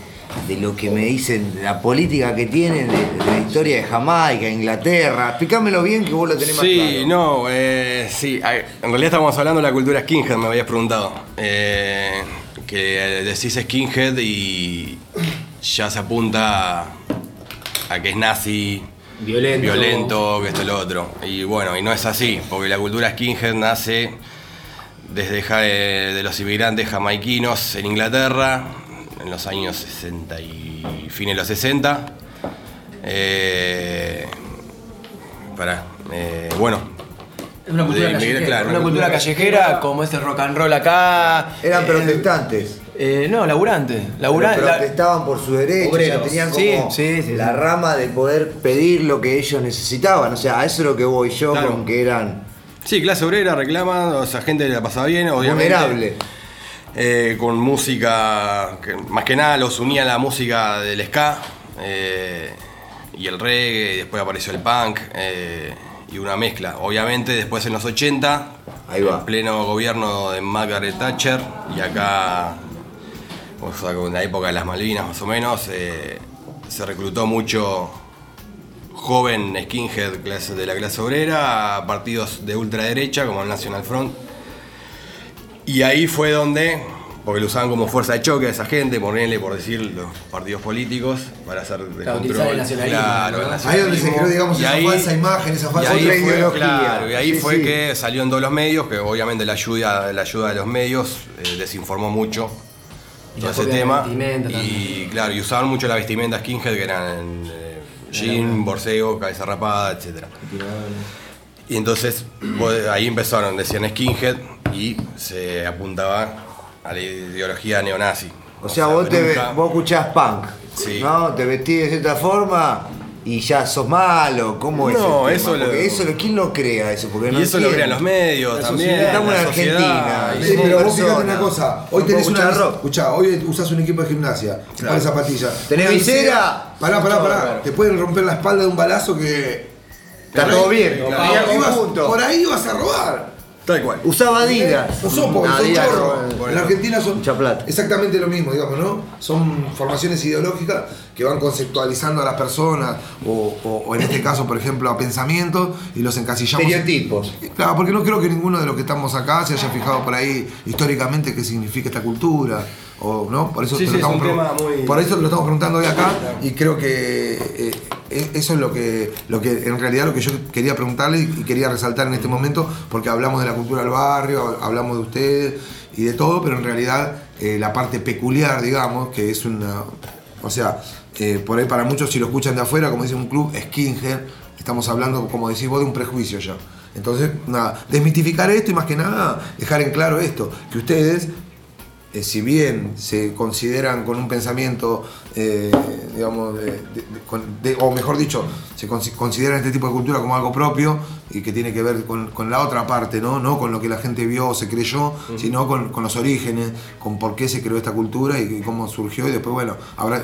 Speaker 5: de lo que me dicen, la política que tienen, de, de la historia de Jamaica, Inglaterra. Explícamelo bien que vos lo tenés más
Speaker 9: Sí,
Speaker 5: claro.
Speaker 9: no, eh, sí. En realidad estábamos hablando de la cultura skinhead, me habías preguntado. Eh, que decís skinhead y ya se apunta a que es nazi,
Speaker 3: Violento.
Speaker 9: violento, que esto y lo otro. Y bueno, y no es así, porque la cultura skinhead nace desde ja- eh, de los inmigrantes jamaiquinos en Inglaterra, en los años 60 y fines de los 60. Eh, pará, eh, bueno.
Speaker 8: Es una cultura
Speaker 9: de
Speaker 8: callejera.
Speaker 9: claro,
Speaker 8: una cultura callejera, como es el rock and roll acá.
Speaker 5: Eran
Speaker 8: Eh,
Speaker 5: protestantes.
Speaker 8: Eh, no, laburantes.
Speaker 5: Pero protestaban por sus derechos,
Speaker 8: Obreros.
Speaker 5: o sea, tenían como
Speaker 8: sí, sí,
Speaker 5: la rama de poder pedir lo que ellos necesitaban. O sea, a eso es lo que voy yo
Speaker 9: Claro.
Speaker 5: con que eran
Speaker 9: Sí, clase obrera, reclama, o sea, gente la pasaba bien, obviamente. Eh, con música, que más que nada los unía la música del ska eh, y el reggae, y después apareció el punk eh, y una mezcla. Obviamente después en los 80,
Speaker 5: Ahí va.
Speaker 9: en pleno gobierno de Margaret Thatcher y acá, o sea, en la época de las Malvinas más o menos, eh, se reclutó mucho joven skinhead clase- de la clase obrera a partidos de ultraderecha como el National Front. Y ahí fue donde porque lo usaban como fuerza de choque a esa gente, ponerle por decir los partidos políticos para hacer
Speaker 3: Claro, utilizar el nacionalismo,
Speaker 9: Claro,
Speaker 3: ¿no?
Speaker 9: el
Speaker 2: Ahí es donde se creó, digamos,
Speaker 9: Y
Speaker 2: esa
Speaker 9: ahí-
Speaker 2: falsa imagen, esa falsa
Speaker 9: y
Speaker 2: otra
Speaker 9: fue,
Speaker 2: ideología.
Speaker 9: claro, y ahí
Speaker 2: Sí,
Speaker 9: fue
Speaker 2: sí.
Speaker 9: que salió en todos los medios, que obviamente la ayuda, la ayuda de los medios eh, desinformó mucho Ese tema. Y claro, y usaban mucho la vestimenta skinhead, que eran eh, jean, borseo, cabeza rapada, etc. Y entonces ahí empezaron, decían skinhead y se apuntaba a la ideología neonazi.
Speaker 5: O sea, vos, te,
Speaker 9: nunca-
Speaker 5: vos escuchás punk,
Speaker 9: Sí.
Speaker 5: ¿no? Te vestís de cierta forma y ya sos malo. ¿Cómo es?
Speaker 9: No,
Speaker 5: el
Speaker 9: eso lo-
Speaker 5: Porque eso, lo- ¿quién lo crea eso? Porque no
Speaker 9: Y eso lo crean los medios
Speaker 5: La
Speaker 9: también.
Speaker 5: sociedad. Estamos en Argentina.
Speaker 2: Sí, pero vos
Speaker 5: persona.
Speaker 2: una cosa. Hoy tenés una. Escuchá, hoy usás un equipo de gimnasia.
Speaker 5: Claro.
Speaker 2: Para zapatilla.
Speaker 5: ¿Tenés visera?
Speaker 2: Pará, pará, pará.
Speaker 5: Claro.
Speaker 2: Te pueden romper la espalda de un balazo que.
Speaker 5: Está todo bien,
Speaker 2: Por,
Speaker 5: claro.
Speaker 2: ahí ibas-
Speaker 5: Conjunto.
Speaker 2: por ahí vas a robar.
Speaker 9: Tal cual.
Speaker 5: Usaba Adidas.
Speaker 2: Son pobres, son
Speaker 5: Adidas,
Speaker 2: chorros.
Speaker 5: bueno.
Speaker 2: En la Argentina son
Speaker 5: Mucha plata.
Speaker 2: exactamente lo mismo, digamos, ¿no? Son formaciones ideológicas que van conceptualizando a las personas, o, o- o en este caso, por ejemplo, a pensamientos, y los encasillamos.
Speaker 5: Estereotipos.
Speaker 2: Claro, porque no creo que ninguno de los que estamos acá se haya fijado por ahí históricamente qué significa esta cultura. O, ¿no? Por eso,
Speaker 9: Sí,
Speaker 2: te
Speaker 9: sí,
Speaker 2: lo
Speaker 9: es
Speaker 2: estamos
Speaker 9: muy-
Speaker 2: por eso lo estamos preguntando hoy acá y creo que eh, eh, eso es lo que, lo que en realidad lo que yo quería preguntarle y quería resaltar en este momento porque hablamos de la cultura del barrio, hablamos de ustedes y de todo, pero en realidad eh, la parte peculiar, digamos, que es una... O sea, eh, por ahí para muchos si lo escuchan de afuera, como dice un club, skinhead, estamos hablando, como decís vos, de un prejuicio ya. Entonces, nada, desmitificar esto y más que nada dejar en claro esto, que ustedes eh, si bien se consideran con un pensamiento, eh, digamos, de- o mejor dicho, se consi- consideran este tipo de cultura como algo propio y que tiene que ver con, con la otra parte, ¿no? No con lo que la gente vio o se creyó, sino con, con los orígenes, con por qué se creó esta cultura y, cómo surgió y después, bueno, habrá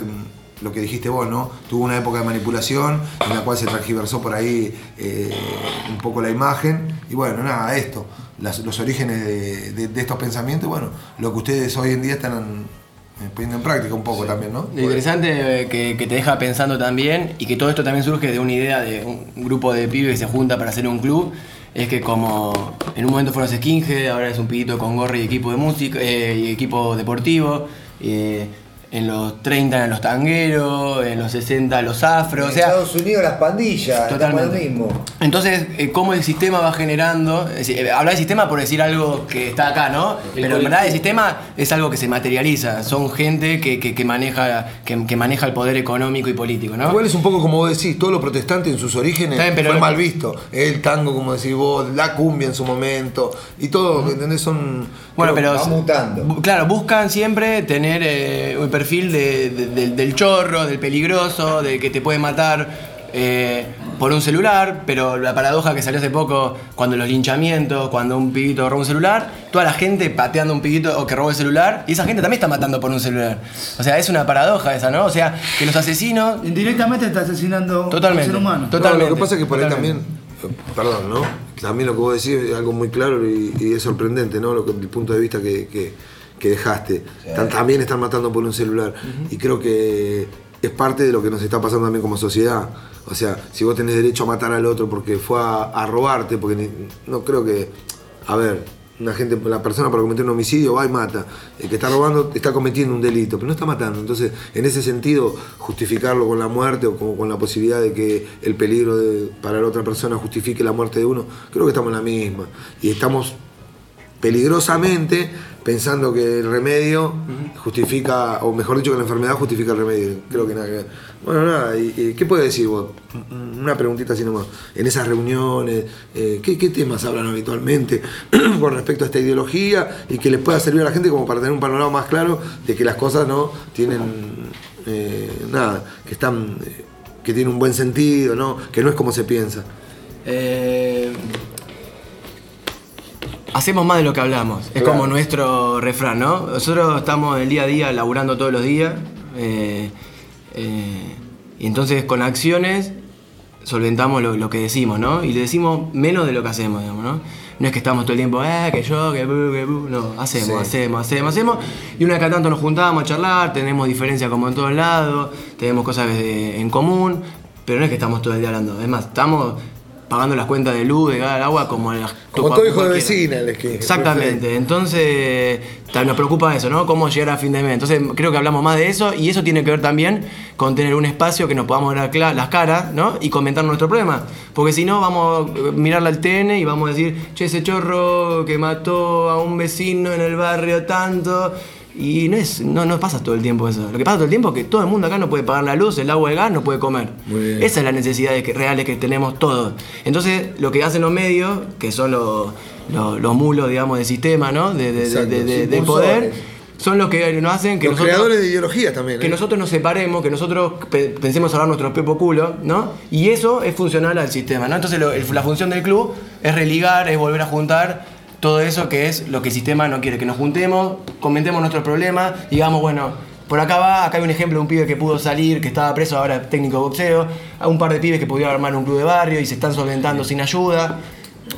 Speaker 2: lo que dijiste vos, ¿no? Tuvo una época de manipulación en la cual se transgiversó por ahí eh, un poco la imagen y bueno, nada, esto, las- los orígenes de, de- de estos pensamientos, bueno, lo que ustedes hoy en día están eh, poniendo en práctica un poco también, ¿no?
Speaker 8: Lo interesante eh, que, que te deja pensando también y que todo esto también surge de una idea de un grupo de pibes que se junta para hacer un club es que como en un momento fueron skinhead, ahora es un pibito con gorra y equipo de música eh, y equipo deportivo. eh, en los 30 eran los tangueros, en los 60 los afro, o
Speaker 5: En
Speaker 8: sea,
Speaker 5: Estados Unidos las pandillas,
Speaker 8: Totalmente.
Speaker 5: lo mismo.
Speaker 8: entonces, eh, cómo el sistema va generando. Es decir, eh, hablar de sistema por decir algo que está acá, ¿no? Pero en verdad el sistema es algo que se materializa. Son gente que, que- que maneja, que, que maneja el poder económico y político, ¿no?
Speaker 2: Igual es un poco como vos decís, todo lo protestante en sus orígenes
Speaker 8: pero
Speaker 2: fue mal visto. El tango, como decís vos, la cumbia en su momento, y todo, ¿entendés? Son.
Speaker 8: Bueno, pero. bu- Claro, buscan siempre tener eh, perfil de- de- del- del chorro, del peligroso, del que te puede matar. eh, por un celular, pero la paradoja que salió hace poco, cuando los linchamientos, cuando un pibito roba un celular, toda la gente pateando un pibito o que roba el celular, y esa gente también está matando por un celular. O sea, es una paradoja esa, ¿no? O sea, que los asesinos.
Speaker 4: Indirectamente está asesinando
Speaker 8: Totalmente.
Speaker 4: a un ser humano.
Speaker 2: No, lo que pasa es que por ahí también, perdón, ¿no? También lo que vos decís es algo muy claro y, y es sorprendente, ¿no? Lo que, el punto de vista que, que- que dejaste. También están matando por un celular. Y creo que es parte de lo que nos está pasando también como sociedad. O sea, si vos tenés derecho a matar al otro porque fue a, a robarte, porque ni- no creo que. A ver, una gente, la persona para cometer un homicidio va y mata. El que está robando está cometiendo un delito, pero no está matando. Entonces, en ese sentido, justificarlo con la muerte o con la posibilidad de que el peligro de- para la otra persona justifique la muerte de uno, creo que estamos en la misma. Y estamos peligrosamente pensando que el remedio justifica, o mejor dicho, que la enfermedad justifica el remedio. Creo que nada que ver. Bueno, nada, y, y ¿qué puedes decir vos? Una preguntita así nomás. En esas reuniones, eh, ¿qué, qué temas hablan habitualmente <clears throat> con respecto a esta ideología y que les pueda servir a la gente como para tener un panorama más claro de que las cosas no tienen eh, nada, que están, eh, que tienen un buen sentido, ¿no? que no es como se piensa.
Speaker 8: Eh, hacemos más de lo que hablamos. Es
Speaker 2: Claro.
Speaker 8: como nuestro refrán, ¿no? Nosotros estamos el día a día laburando todos los días. eh, eh, y entonces con acciones solventamos lo, lo que decimos, ¿no? Y le decimos menos de lo que hacemos, digamos, ¿no? No es que estamos todo el tiempo, eh, que yo, que bu, que bu. No, hacemos,
Speaker 2: Sí.
Speaker 8: hacemos, hacemos, hacemos. Y una vez cada tanto nos juntamos a charlar, tenemos diferencias como en todos lados, tenemos cosas de- en común, pero no es que estamos todo el día hablando. Es más, estamos pagando las cuentas de luz, de gas, de agua, como las
Speaker 2: Como todo hijo de vecina, les que.
Speaker 8: Exactamente, entonces nos preocupa eso, ¿no? Cómo llegar a fin de mes. Entonces creo que hablamos más de eso y eso tiene que ver también con tener un espacio que nos podamos ver las caras, ¿no? Y comentar nuestro problema. Porque si no, vamos a mirarle al TN y vamos a decir, che, ese chorro que mató a un vecino en el barrio tanto. Y no, es, no, no pasa todo el tiempo eso. Lo que pasa todo el tiempo es que todo el mundo acá no puede pagar la luz, el agua, el gas, no puede comer. Esa es la necesidad de que, reales que tenemos todos. Entonces, lo que hacen los medios, que son los, los, los mulos, digamos, del sistema, ¿no? De, poder, son los que nos hacen que
Speaker 2: Los
Speaker 8: nosotros,
Speaker 2: creadores de ideologías también.
Speaker 8: que
Speaker 2: ¿eh?
Speaker 8: nosotros nos separemos, que nosotros pe- pensemos hablar nuestro pepo culo, ¿no? Y eso es funcional al sistema, ¿no? Entonces, lo- el- la función del club es religar, es volver a juntar todo eso que es lo que el sistema no quiere, que nos juntemos, comentemos nuestros problemas, digamos, bueno, por acá va, acá hay un ejemplo de un pibe que pudo salir, que estaba preso, ahora técnico de boxeo, a un par de pibes que pudieron armar un club de barrio y se están solventando sin ayuda,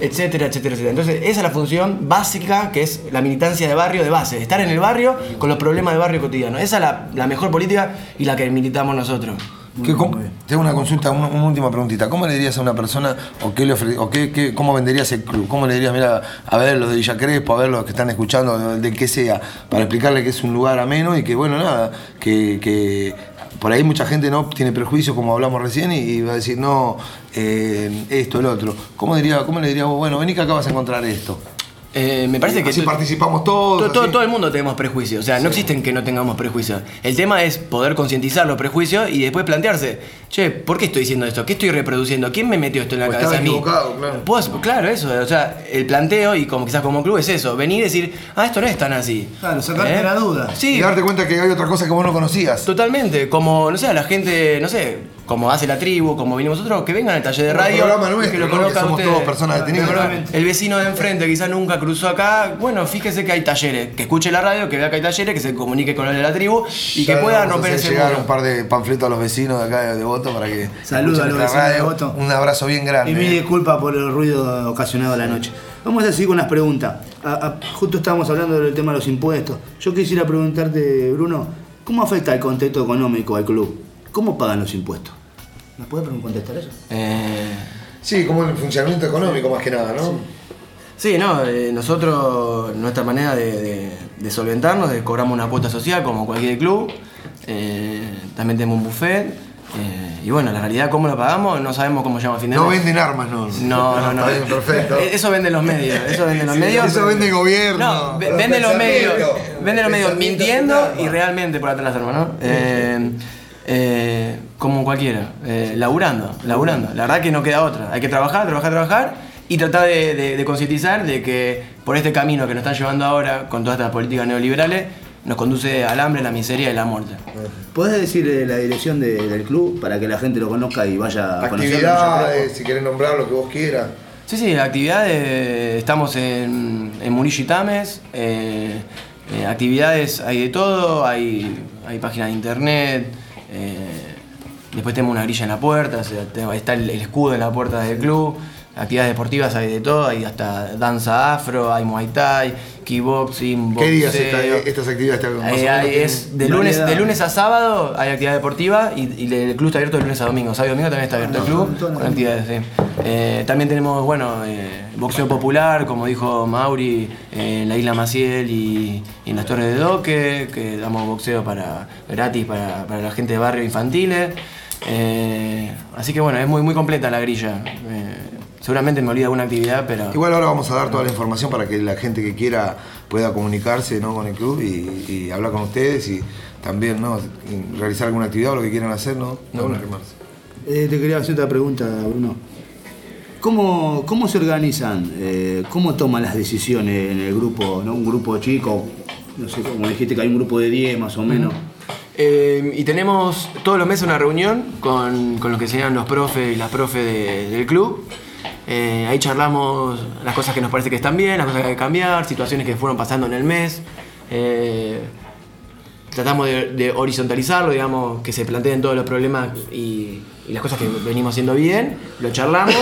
Speaker 8: etcétera, etcétera, etcétera. Entonces, esa es la función básica que es la militancia de barrio de base, estar en el barrio con los problemas de barrio cotidiano. Esa es la mejor política y la que militamos nosotros.
Speaker 2: ¿Qué- cómo- tengo una consulta, una, una última preguntita. ¿Cómo le dirías a una persona o qué le ofre- o qué, qué- cómo venderías el club? ¿Cómo le dirías, mira, a ver los de Villa Crespo, a ver los que están escuchando, del de que sea, para explicarle que es un lugar ameno y que, bueno, nada, que, que por ahí mucha gente no tiene prejuicios, como hablamos recién, y, y va a decir, no, eh, esto, el otro. ¿Cómo, diría, ¿Cómo le dirías vos, bueno, vení que acá vas a encontrar esto?
Speaker 8: Eh, me parece que
Speaker 2: Así participamos todos.
Speaker 8: todo, todo,
Speaker 2: así.
Speaker 8: todo el mundo tenemos prejuicios, o sea, no existen que no tengamos prejuicios. El tema es poder concientizar los prejuicios y después plantearse, che, ¿por qué estoy diciendo esto? ¿Qué estoy reproduciendo? ¿Quién me metió esto en la
Speaker 2: O
Speaker 8: cabeza a mí?
Speaker 2: claro.
Speaker 8: Pues, claro, eso, o sea, el planteo y como quizás como club es eso, venir y decir, ah, esto no es tan así.
Speaker 4: Claro, sacarte la duda.
Speaker 8: Sí,
Speaker 2: Y darte cuenta que hay otra cosa que vos no conocías.
Speaker 8: Totalmente, como, no sé, la gente, no sé, como hace la tribu, como vinimos nosotros, que vengan al taller de radio.
Speaker 2: programa nuestro,
Speaker 8: que lo conozcan
Speaker 2: somos todos personas detenidas.
Speaker 8: Totalmente. El vecino de enfrente quizás nunca cruzó acá. Bueno, fíjese que hay talleres. Que escuche la radio, que vea que hay talleres, que se comunique con el de la tribu y que pueda romper ese
Speaker 2: llegar
Speaker 8: muro.
Speaker 2: un par de panfletos a los vecinos de acá de Voto para que
Speaker 4: Saludos a los vecinos de
Speaker 2: radio.
Speaker 4: Voto.
Speaker 2: Un abrazo bien grande.
Speaker 4: Y mil
Speaker 2: eh.
Speaker 4: disculpas por el ruido ocasionado a la noche. Vamos a seguir con las preguntas. A- a- justo estábamos hablando del tema de los impuestos. Yo quisiera preguntarte, Bruno, ¿cómo afecta el contexto económico al club? ¿Cómo pagan los impuestos? ¿Me puedes contestar eso?
Speaker 8: Eh,
Speaker 2: Sí, como el funcionamiento económico más que nada, ¿no?
Speaker 8: Sí, no, eh, nosotros, nuestra manera de, de- de solventarnos es cobramos una cuota social como cualquier club, eh, también tenemos un buffet, eh, y bueno, la realidad cómo lo pagamos, no sabemos cómo llegamos a fin de
Speaker 2: No
Speaker 8: mes.
Speaker 2: venden armas, no.
Speaker 8: No, <laughs> no, no.
Speaker 2: Está bien, perfecto.
Speaker 8: Eh, Eso venden los medios, <laughs> eso venden los
Speaker 2: Sí,
Speaker 8: medios.
Speaker 2: eso vende el gobierno.
Speaker 8: No, ve- venden los medios, venden los medios mintiendo y realmente por atrás las armas, ¿no? Eh, eh, como cualquiera, eh, laburando, laburando. La verdad que no queda otra. Hay que trabajar, trabajar, trabajar y tratar de, de- de concientizar de que por este camino que nos están llevando ahora con todas estas políticas neoliberales nos conduce al hambre, la miseria y la muerte.
Speaker 4: ¿Podés decir eh, la dirección de- del club para que la gente lo conozca y vaya a conocerlo?
Speaker 2: Actividades, si querés nombrar lo que vos quieras.
Speaker 8: Sí, sí, actividades, estamos en, en Murillo y Tames, eh, eh, actividades hay de todo, hay, hay páginas de internet, eh, después tenemos una grilla en la puerta, está el escudo en la puerta del club, actividades deportivas hay de todo, hay hasta danza afro, hay muay thai, kickboxing,
Speaker 2: ¿Qué días
Speaker 8: boxeo.
Speaker 2: esta- estas actividades?
Speaker 8: Eh,
Speaker 2: menos
Speaker 8: hay-
Speaker 2: tienen
Speaker 8: es de lunes,
Speaker 2: variedad?
Speaker 8: de lunes a sábado hay actividad deportiva y, y el club está abierto de lunes a domingo. Sábado y domingo también está abierto el club con actividades. sí. Eh, también tenemos bueno eh, boxeo popular, como dijo Mauri, eh, en la isla Maciel y, y en las Torres de Doque, que damos boxeo para gratis para, para la gente de barrio infantiles. Eh, así que bueno, es muy, muy completa la grilla. Seguramente me olvida alguna actividad, pero...
Speaker 2: Igual ahora vamos a dar toda la información para que la gente que quiera pueda comunicarse ¿no? con el club y, y hablar con ustedes y también ¿no? realizar alguna actividad o lo que quieran hacer, ¿no? No, no.
Speaker 4: Eh, te quería hacer otra pregunta, Bruno. ¿Cómo, cómo se organizan? Eh, ¿Cómo toman las decisiones en el grupo? ¿no? Un grupo chico, no sé, como dijiste que hay un grupo de 10 más o menos.
Speaker 8: Eh, y tenemos todos los meses una reunión con, con los que serían los profes y las profes de- del club. Eh, ahí charlamos las cosas que nos parece que están bien, las cosas que hay que cambiar, situaciones que fueron pasando en el mes. Eh, tratamos de, horizontalizarlo, digamos, que se planteen todos los problemas y, las cosas que venimos haciendo bien, lo charlamos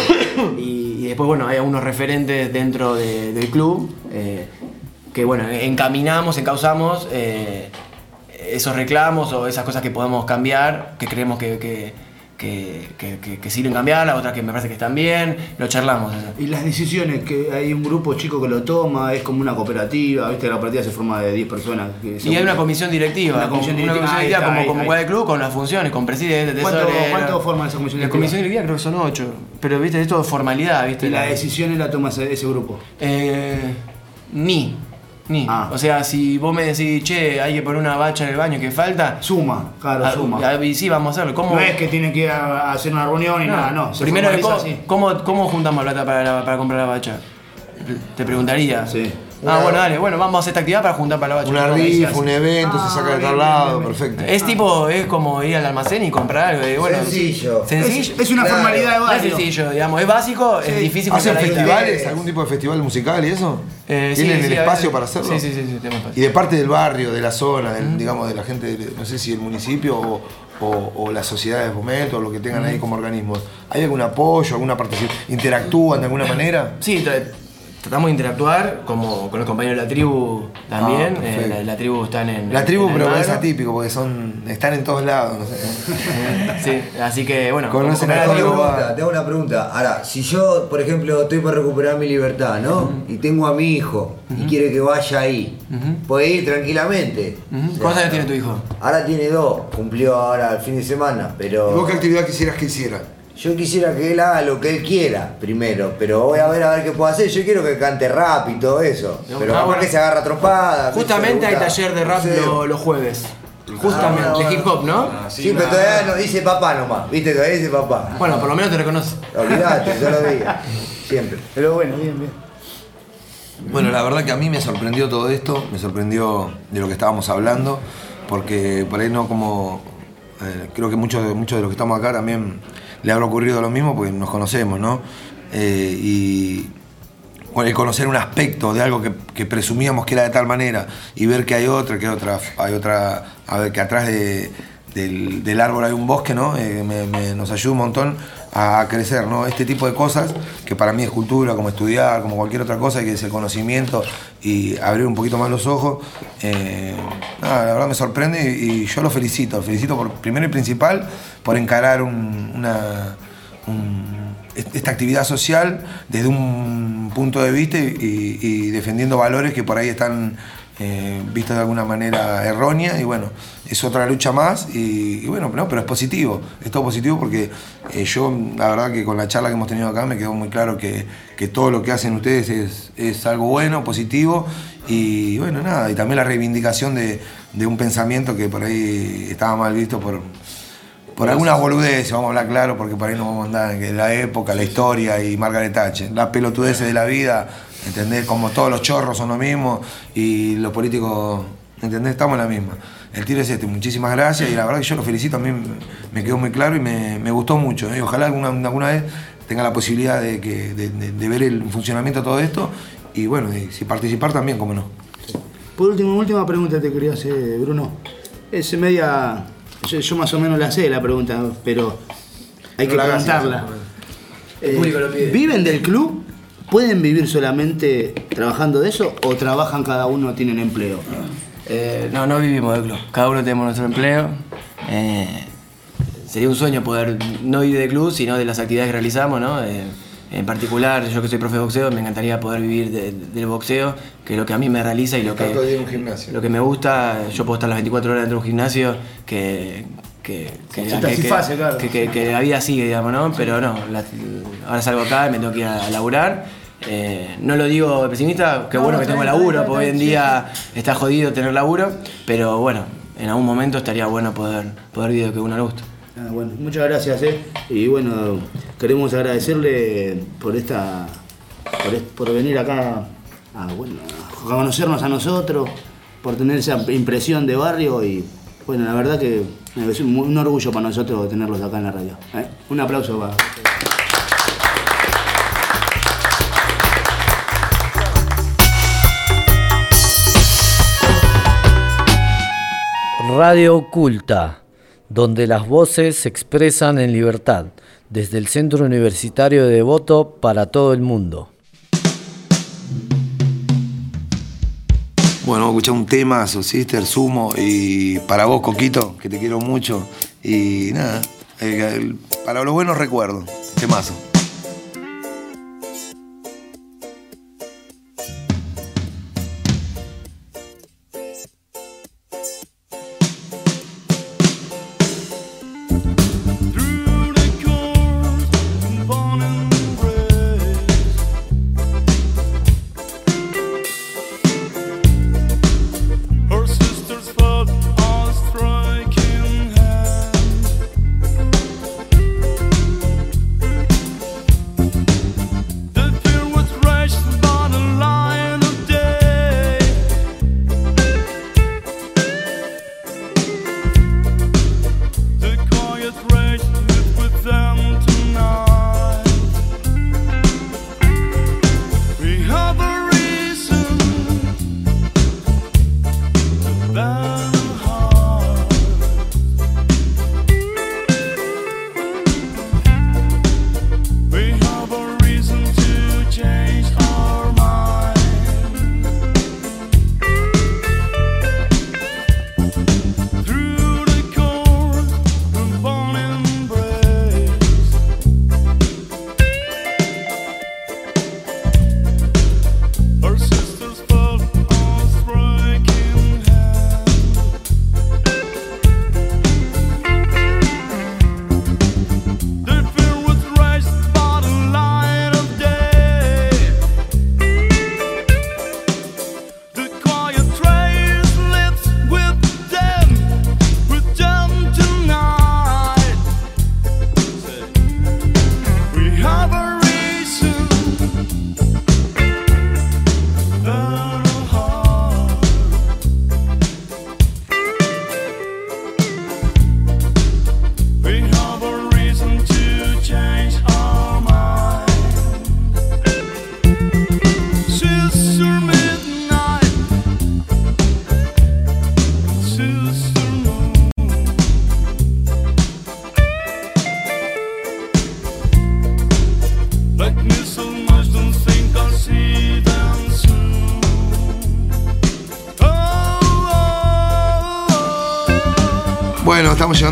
Speaker 8: y, después, bueno, hay algunos referentes dentro de- del club eh, que, bueno, encaminamos, encauzamos esos reclamos o esas cosas que podemos cambiar, que creemos que- que, que, que- que sirven cambiarla, otras que me parece que están bien, lo charlamos. eso.
Speaker 4: Y las decisiones, que hay un grupo chico que lo toma, es como una cooperativa, viste, la cooperativa se forma de 10 personas. que
Speaker 8: Y hay una comisión directiva,
Speaker 4: Una comisión
Speaker 8: una
Speaker 4: directiva,
Speaker 8: comisión
Speaker 4: ahí
Speaker 8: directiva
Speaker 4: está,
Speaker 8: como,
Speaker 4: ahí,
Speaker 8: como
Speaker 4: ahí.
Speaker 8: cualquier club, con las funciones, con presidente,
Speaker 4: ¿Cuánto-
Speaker 8: tesorero.
Speaker 4: cuánto forma esa comisión
Speaker 8: La
Speaker 4: directiva?
Speaker 8: comisión directiva creo que son ocho, pero viste, es todo formalidad, viste.
Speaker 4: Y la decisión la toma ese, ese grupo.
Speaker 8: Eh, ni. Ni.
Speaker 4: Ah.
Speaker 8: O sea, si vos me decís, che, hay que poner una bacha en el baño que falta.
Speaker 4: Suma, claro,
Speaker 8: ah,
Speaker 4: suma.
Speaker 8: ah, Y sí, vamos a hacerlo. ¿Cómo?
Speaker 4: No es que tiene que ir a a hacer una reunión y nada, no.
Speaker 8: Primero, ¿cómo, cómo, cómo juntamos plata para, para comprar la bacha? Te preguntaría.
Speaker 4: Sí.
Speaker 8: Ah, bueno, dale, bueno, vamos a hacer esta actividad para juntar para la bacha.
Speaker 2: Una rifa, un evento, se saca de tal lado, perfecto.
Speaker 8: Es tipo, es como ir al almacén y comprar algo. de, bueno,
Speaker 5: Sencillo.
Speaker 8: Sencillo.
Speaker 4: Es- es una formalidad de
Speaker 8: No es
Speaker 4: barrio.
Speaker 8: sencillo, digamos, es básico, es difícil
Speaker 2: ¿Hacen festivales? ¿Algún tipo de festival musical y eso?
Speaker 8: Eh,
Speaker 2: ¿Tienen
Speaker 8: sí,
Speaker 2: el espacio para hacerlo?
Speaker 8: Sí, sí, sí, sí, tenemos espacio.
Speaker 2: Y de parte del barrio, de la zona, del- digamos, de la gente, de- no sé si el municipio o, o, o las sociedades de fomento, o lo que tengan ahí como organismos, ¿hay algún apoyo, alguna participación? ¿Interactúan de alguna manera?
Speaker 8: Sí, tratamos de interactuar como con los compañeros de la tribu también.
Speaker 2: Ah,
Speaker 8: eh, la, la tribu están en.
Speaker 2: La tribu,
Speaker 8: en
Speaker 2: pero es atípico, porque son están en todos lados. No sé. <laughs>
Speaker 8: Sí, así que bueno.
Speaker 2: Conocen a
Speaker 8: la
Speaker 5: Te hago
Speaker 8: tribu-
Speaker 5: una pregunta, te hago una pregunta. Ahora, si yo, por ejemplo, estoy por recuperar mi libertad, ¿no? Y tengo a mi hijo y quiere que vaya ahí, puede ir tranquilamente.
Speaker 8: Ujú. ¿Cuántos años tiene tu hijo?
Speaker 5: Ahora tiene dos, cumplió ahora el fin de semana,
Speaker 2: ¿Y
Speaker 5: pero
Speaker 2: vos qué actividad quisieras que hiciera?
Speaker 5: Yo quisiera que él haga lo que él quiera primero, pero voy a ver a ver qué puedo hacer. Yo quiero que cante rap y todo eso,
Speaker 8: No,
Speaker 5: pero
Speaker 8: ah, bueno.
Speaker 5: que se agarra trompada.
Speaker 8: Justamente hay taller de rap lo- los jueves. Justamente,
Speaker 5: Ah,
Speaker 8: de hip hop, ¿no?
Speaker 5: Sí, pero todavía no dice papá nomás, viste, todavía dice papá.
Speaker 8: Bueno, por lo menos te reconoce.
Speaker 5: Olvídate, yo lo digo, <laughs> siempre.
Speaker 4: Pero bueno, bien, bien.
Speaker 2: Bueno, la verdad que a mí me sorprendió todo esto, me sorprendió de lo que estábamos hablando, porque por ahí no como. eh, creo que muchos de, muchos de los que estamos acá también le habrá ocurrido lo mismo, porque nos conocemos, ¿no? Eh, y el conocer un aspecto de algo que, presumíamos que era de tal manera y ver que hay otra, que otra, hay otra, a ver, que atrás de- del, árbol hay un bosque, ¿no? Eh, me- nos ayuda un montón a crecer, ¿no? Este tipo de cosas, que para mí es cultura, como estudiar, como cualquier otra cosa, que es el conocimiento y abrir un poquito más los ojos, eh, la verdad me sorprende y, yo lo felicito, felicito por, primero y principal por encarar un- una, un- esta actividad social desde un punto de vista y defendiendo valores que por ahí están eh, vistos de alguna manera errónea y bueno, es otra lucha más y, y bueno, no, pero es positivo, es todo positivo porque eh, yo la verdad que con la charla que hemos tenido acá me quedó muy claro que, que todo lo que hacen ustedes es, es algo bueno, positivo y bueno, nada, y también la reivindicación de, de un pensamiento que por ahí estaba mal visto por, por algunas boludeces, vamos a hablar claro, porque por ahí no vamos a andar en la época, la historia y Margaret Thatcher. Las pelotudeces de la vida, ¿entendés? Como todos los chorros son lo mismo y los políticos, ¿entendés? Estamos en la misma. El tiro es este, muchísimas gracias y la verdad que yo lo felicito, a mí me quedó muy claro y me, me gustó mucho. ¿eh? Ojalá alguna, alguna vez tenga la posibilidad de, que, de, de- de ver el funcionamiento de todo esto y bueno, y si participar también, como no.
Speaker 4: Por último, última pregunta te quería hacer, Bruno. Es media. Yo, yo más o menos la sé la pregunta, pero hay que preguntarla. Eh. ¿Viven del club? ¿Pueden vivir solamente trabajando de eso o trabajan cada uno, tienen empleo?
Speaker 8: Eh, no, no vivimos del club. Cada uno tenemos nuestro empleo. Eh, sería un sueño poder no vivir del club, sino de las actividades que realizamos, ¿no? Eh, en particular, yo que soy profe de boxeo, me encantaría poder vivir de- del boxeo, que es lo que a mí me realiza y lo que,
Speaker 2: Estar todo el día en un gimnasio.
Speaker 8: lo que me gusta. Yo puedo estar las 24 horas dentro de un gimnasio que. que, que,
Speaker 4: te
Speaker 8: que- que-
Speaker 4: claro.
Speaker 8: que- que- que la vida sigue, digamos, ¿no? Pero no, la- ahora salgo acá y me tengo que ir a, laburar. Eh, no lo digo pesimista, qué
Speaker 4: No,
Speaker 8: bueno
Speaker 4: no,
Speaker 8: que tengo laburo, porque hoy en día está jodido tener laburo, pero bueno, en algún momento estaría bueno poder, poder vivir de lo que uno le gusta.
Speaker 4: Ah, bueno, muchas gracias, ¿eh? Y bueno, queremos agradecerle por esta. por, por venir acá a, bueno, a conocernos a nosotros, por tener esa impresión de barrio y bueno, la verdad que es un, un orgullo para nosotros tenerlos acá en la radio. ¿eh? Un aplauso para.
Speaker 6: Radio Oculta, donde las voces se expresan en libertad, desde el Centro Universitario de Devoto para todo el mundo.
Speaker 2: Bueno, escuchar un tema, So Sister, Sumo, y para vos, Coquito, que te quiero mucho. Y nada,
Speaker 14: para los buenos recuerdos. Temazo.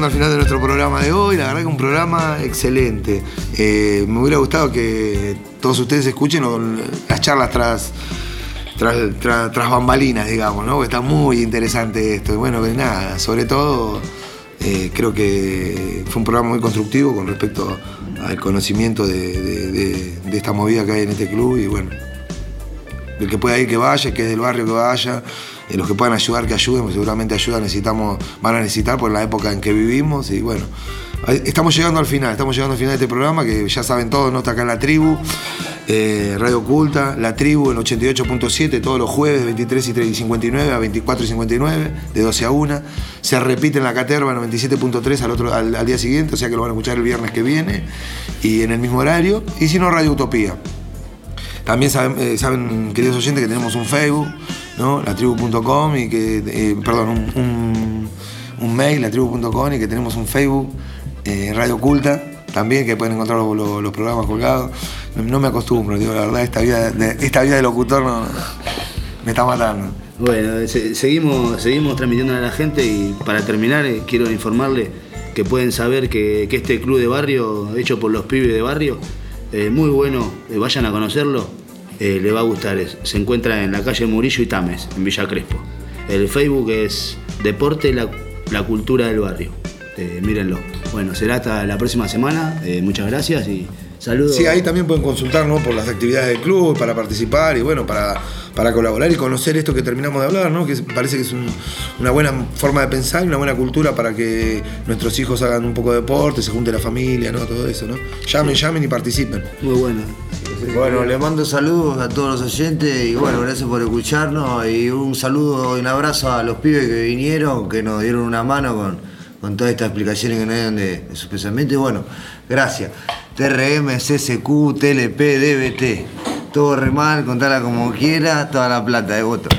Speaker 14: Al final de nuestro programa de hoy. La verdad que un programa excelente. Eh, me hubiera gustado que todos ustedes escuchen las charlas tras, tras, tras- bambalinas, digamos, ¿no? Porque está muy interesante esto. Y bueno, pues nada, sobre todo eh, creo que fue un programa muy constructivo con respecto al conocimiento de, de- esta movida que hay en este club. Y bueno, el que pueda ir que vaya, que es del barrio que vaya, eh, los que puedan ayudar que ayuden, seguramente ayuda necesitamos, van a necesitar por la época en que vivimos y bueno. Estamos llegando al final, estamos llegando al final de este programa que ya saben todos, no está acá en la tribu, eh, Radio Oculta, la tribu en 88.7 todos los jueves de 23 y 59 a 24 y 59, de 12 a 1. Se repite en la Caterva 97.3 al, otro, al, día siguiente, o sea que lo van a escuchar el viernes que viene y en el mismo horario. Y si no, Radio Utopía. También saben, eh, saben, queridos oyentes, que tenemos un Facebook, ¿no? latribu.com y que, eh, perdón, un, un- un mail, latribu.com y que tenemos un Facebook, eh, Radio Oculta, también que pueden encontrar los, programas colgados. No, me acostumbro, digo, la verdad, esta vida de, esta vida de locutor no- me está matando.
Speaker 4: Bueno, se- seguimos, seguimos transmitiendo a la gente y para terminar eh, quiero informarle que pueden saber que, este club de barrio, hecho por los pibes de barrio, eh, muy bueno, vayan a conocerlo, eh, le va a gustar. Se encuentra en la calle Murillo y Tames, en Villa Crespo. El Facebook es Deporte La, la Cultura del Barrio. Eh, mírenlo. Bueno, será hasta la próxima semana. Eh, muchas gracias y saludos.
Speaker 14: Sí, ahí también pueden consultar ¿no? por las actividades del club, para participar y bueno, para, para colaborar y conocer esto que terminamos de hablar, ¿no? que parece que es un- una buena forma de pensar y una buena cultura para que nuestros hijos hagan un poco de deporte, se junte la familia, ¿no? todo eso. ¿no? Llamen, llamen y participen.
Speaker 4: Muy bueno.
Speaker 5: Bueno, le mando saludos a todos los oyentes y bueno, gracias por escucharnos y un saludo y un abrazo a los pibes que vinieron, que nos dieron una mano con, con todas estas explicaciones que nos dieron de, de sus pensamientos. Y bueno, gracias. TRM, CSQ, TLP, DBT. Todo re mal, contala como quiera, toda la plata de voto.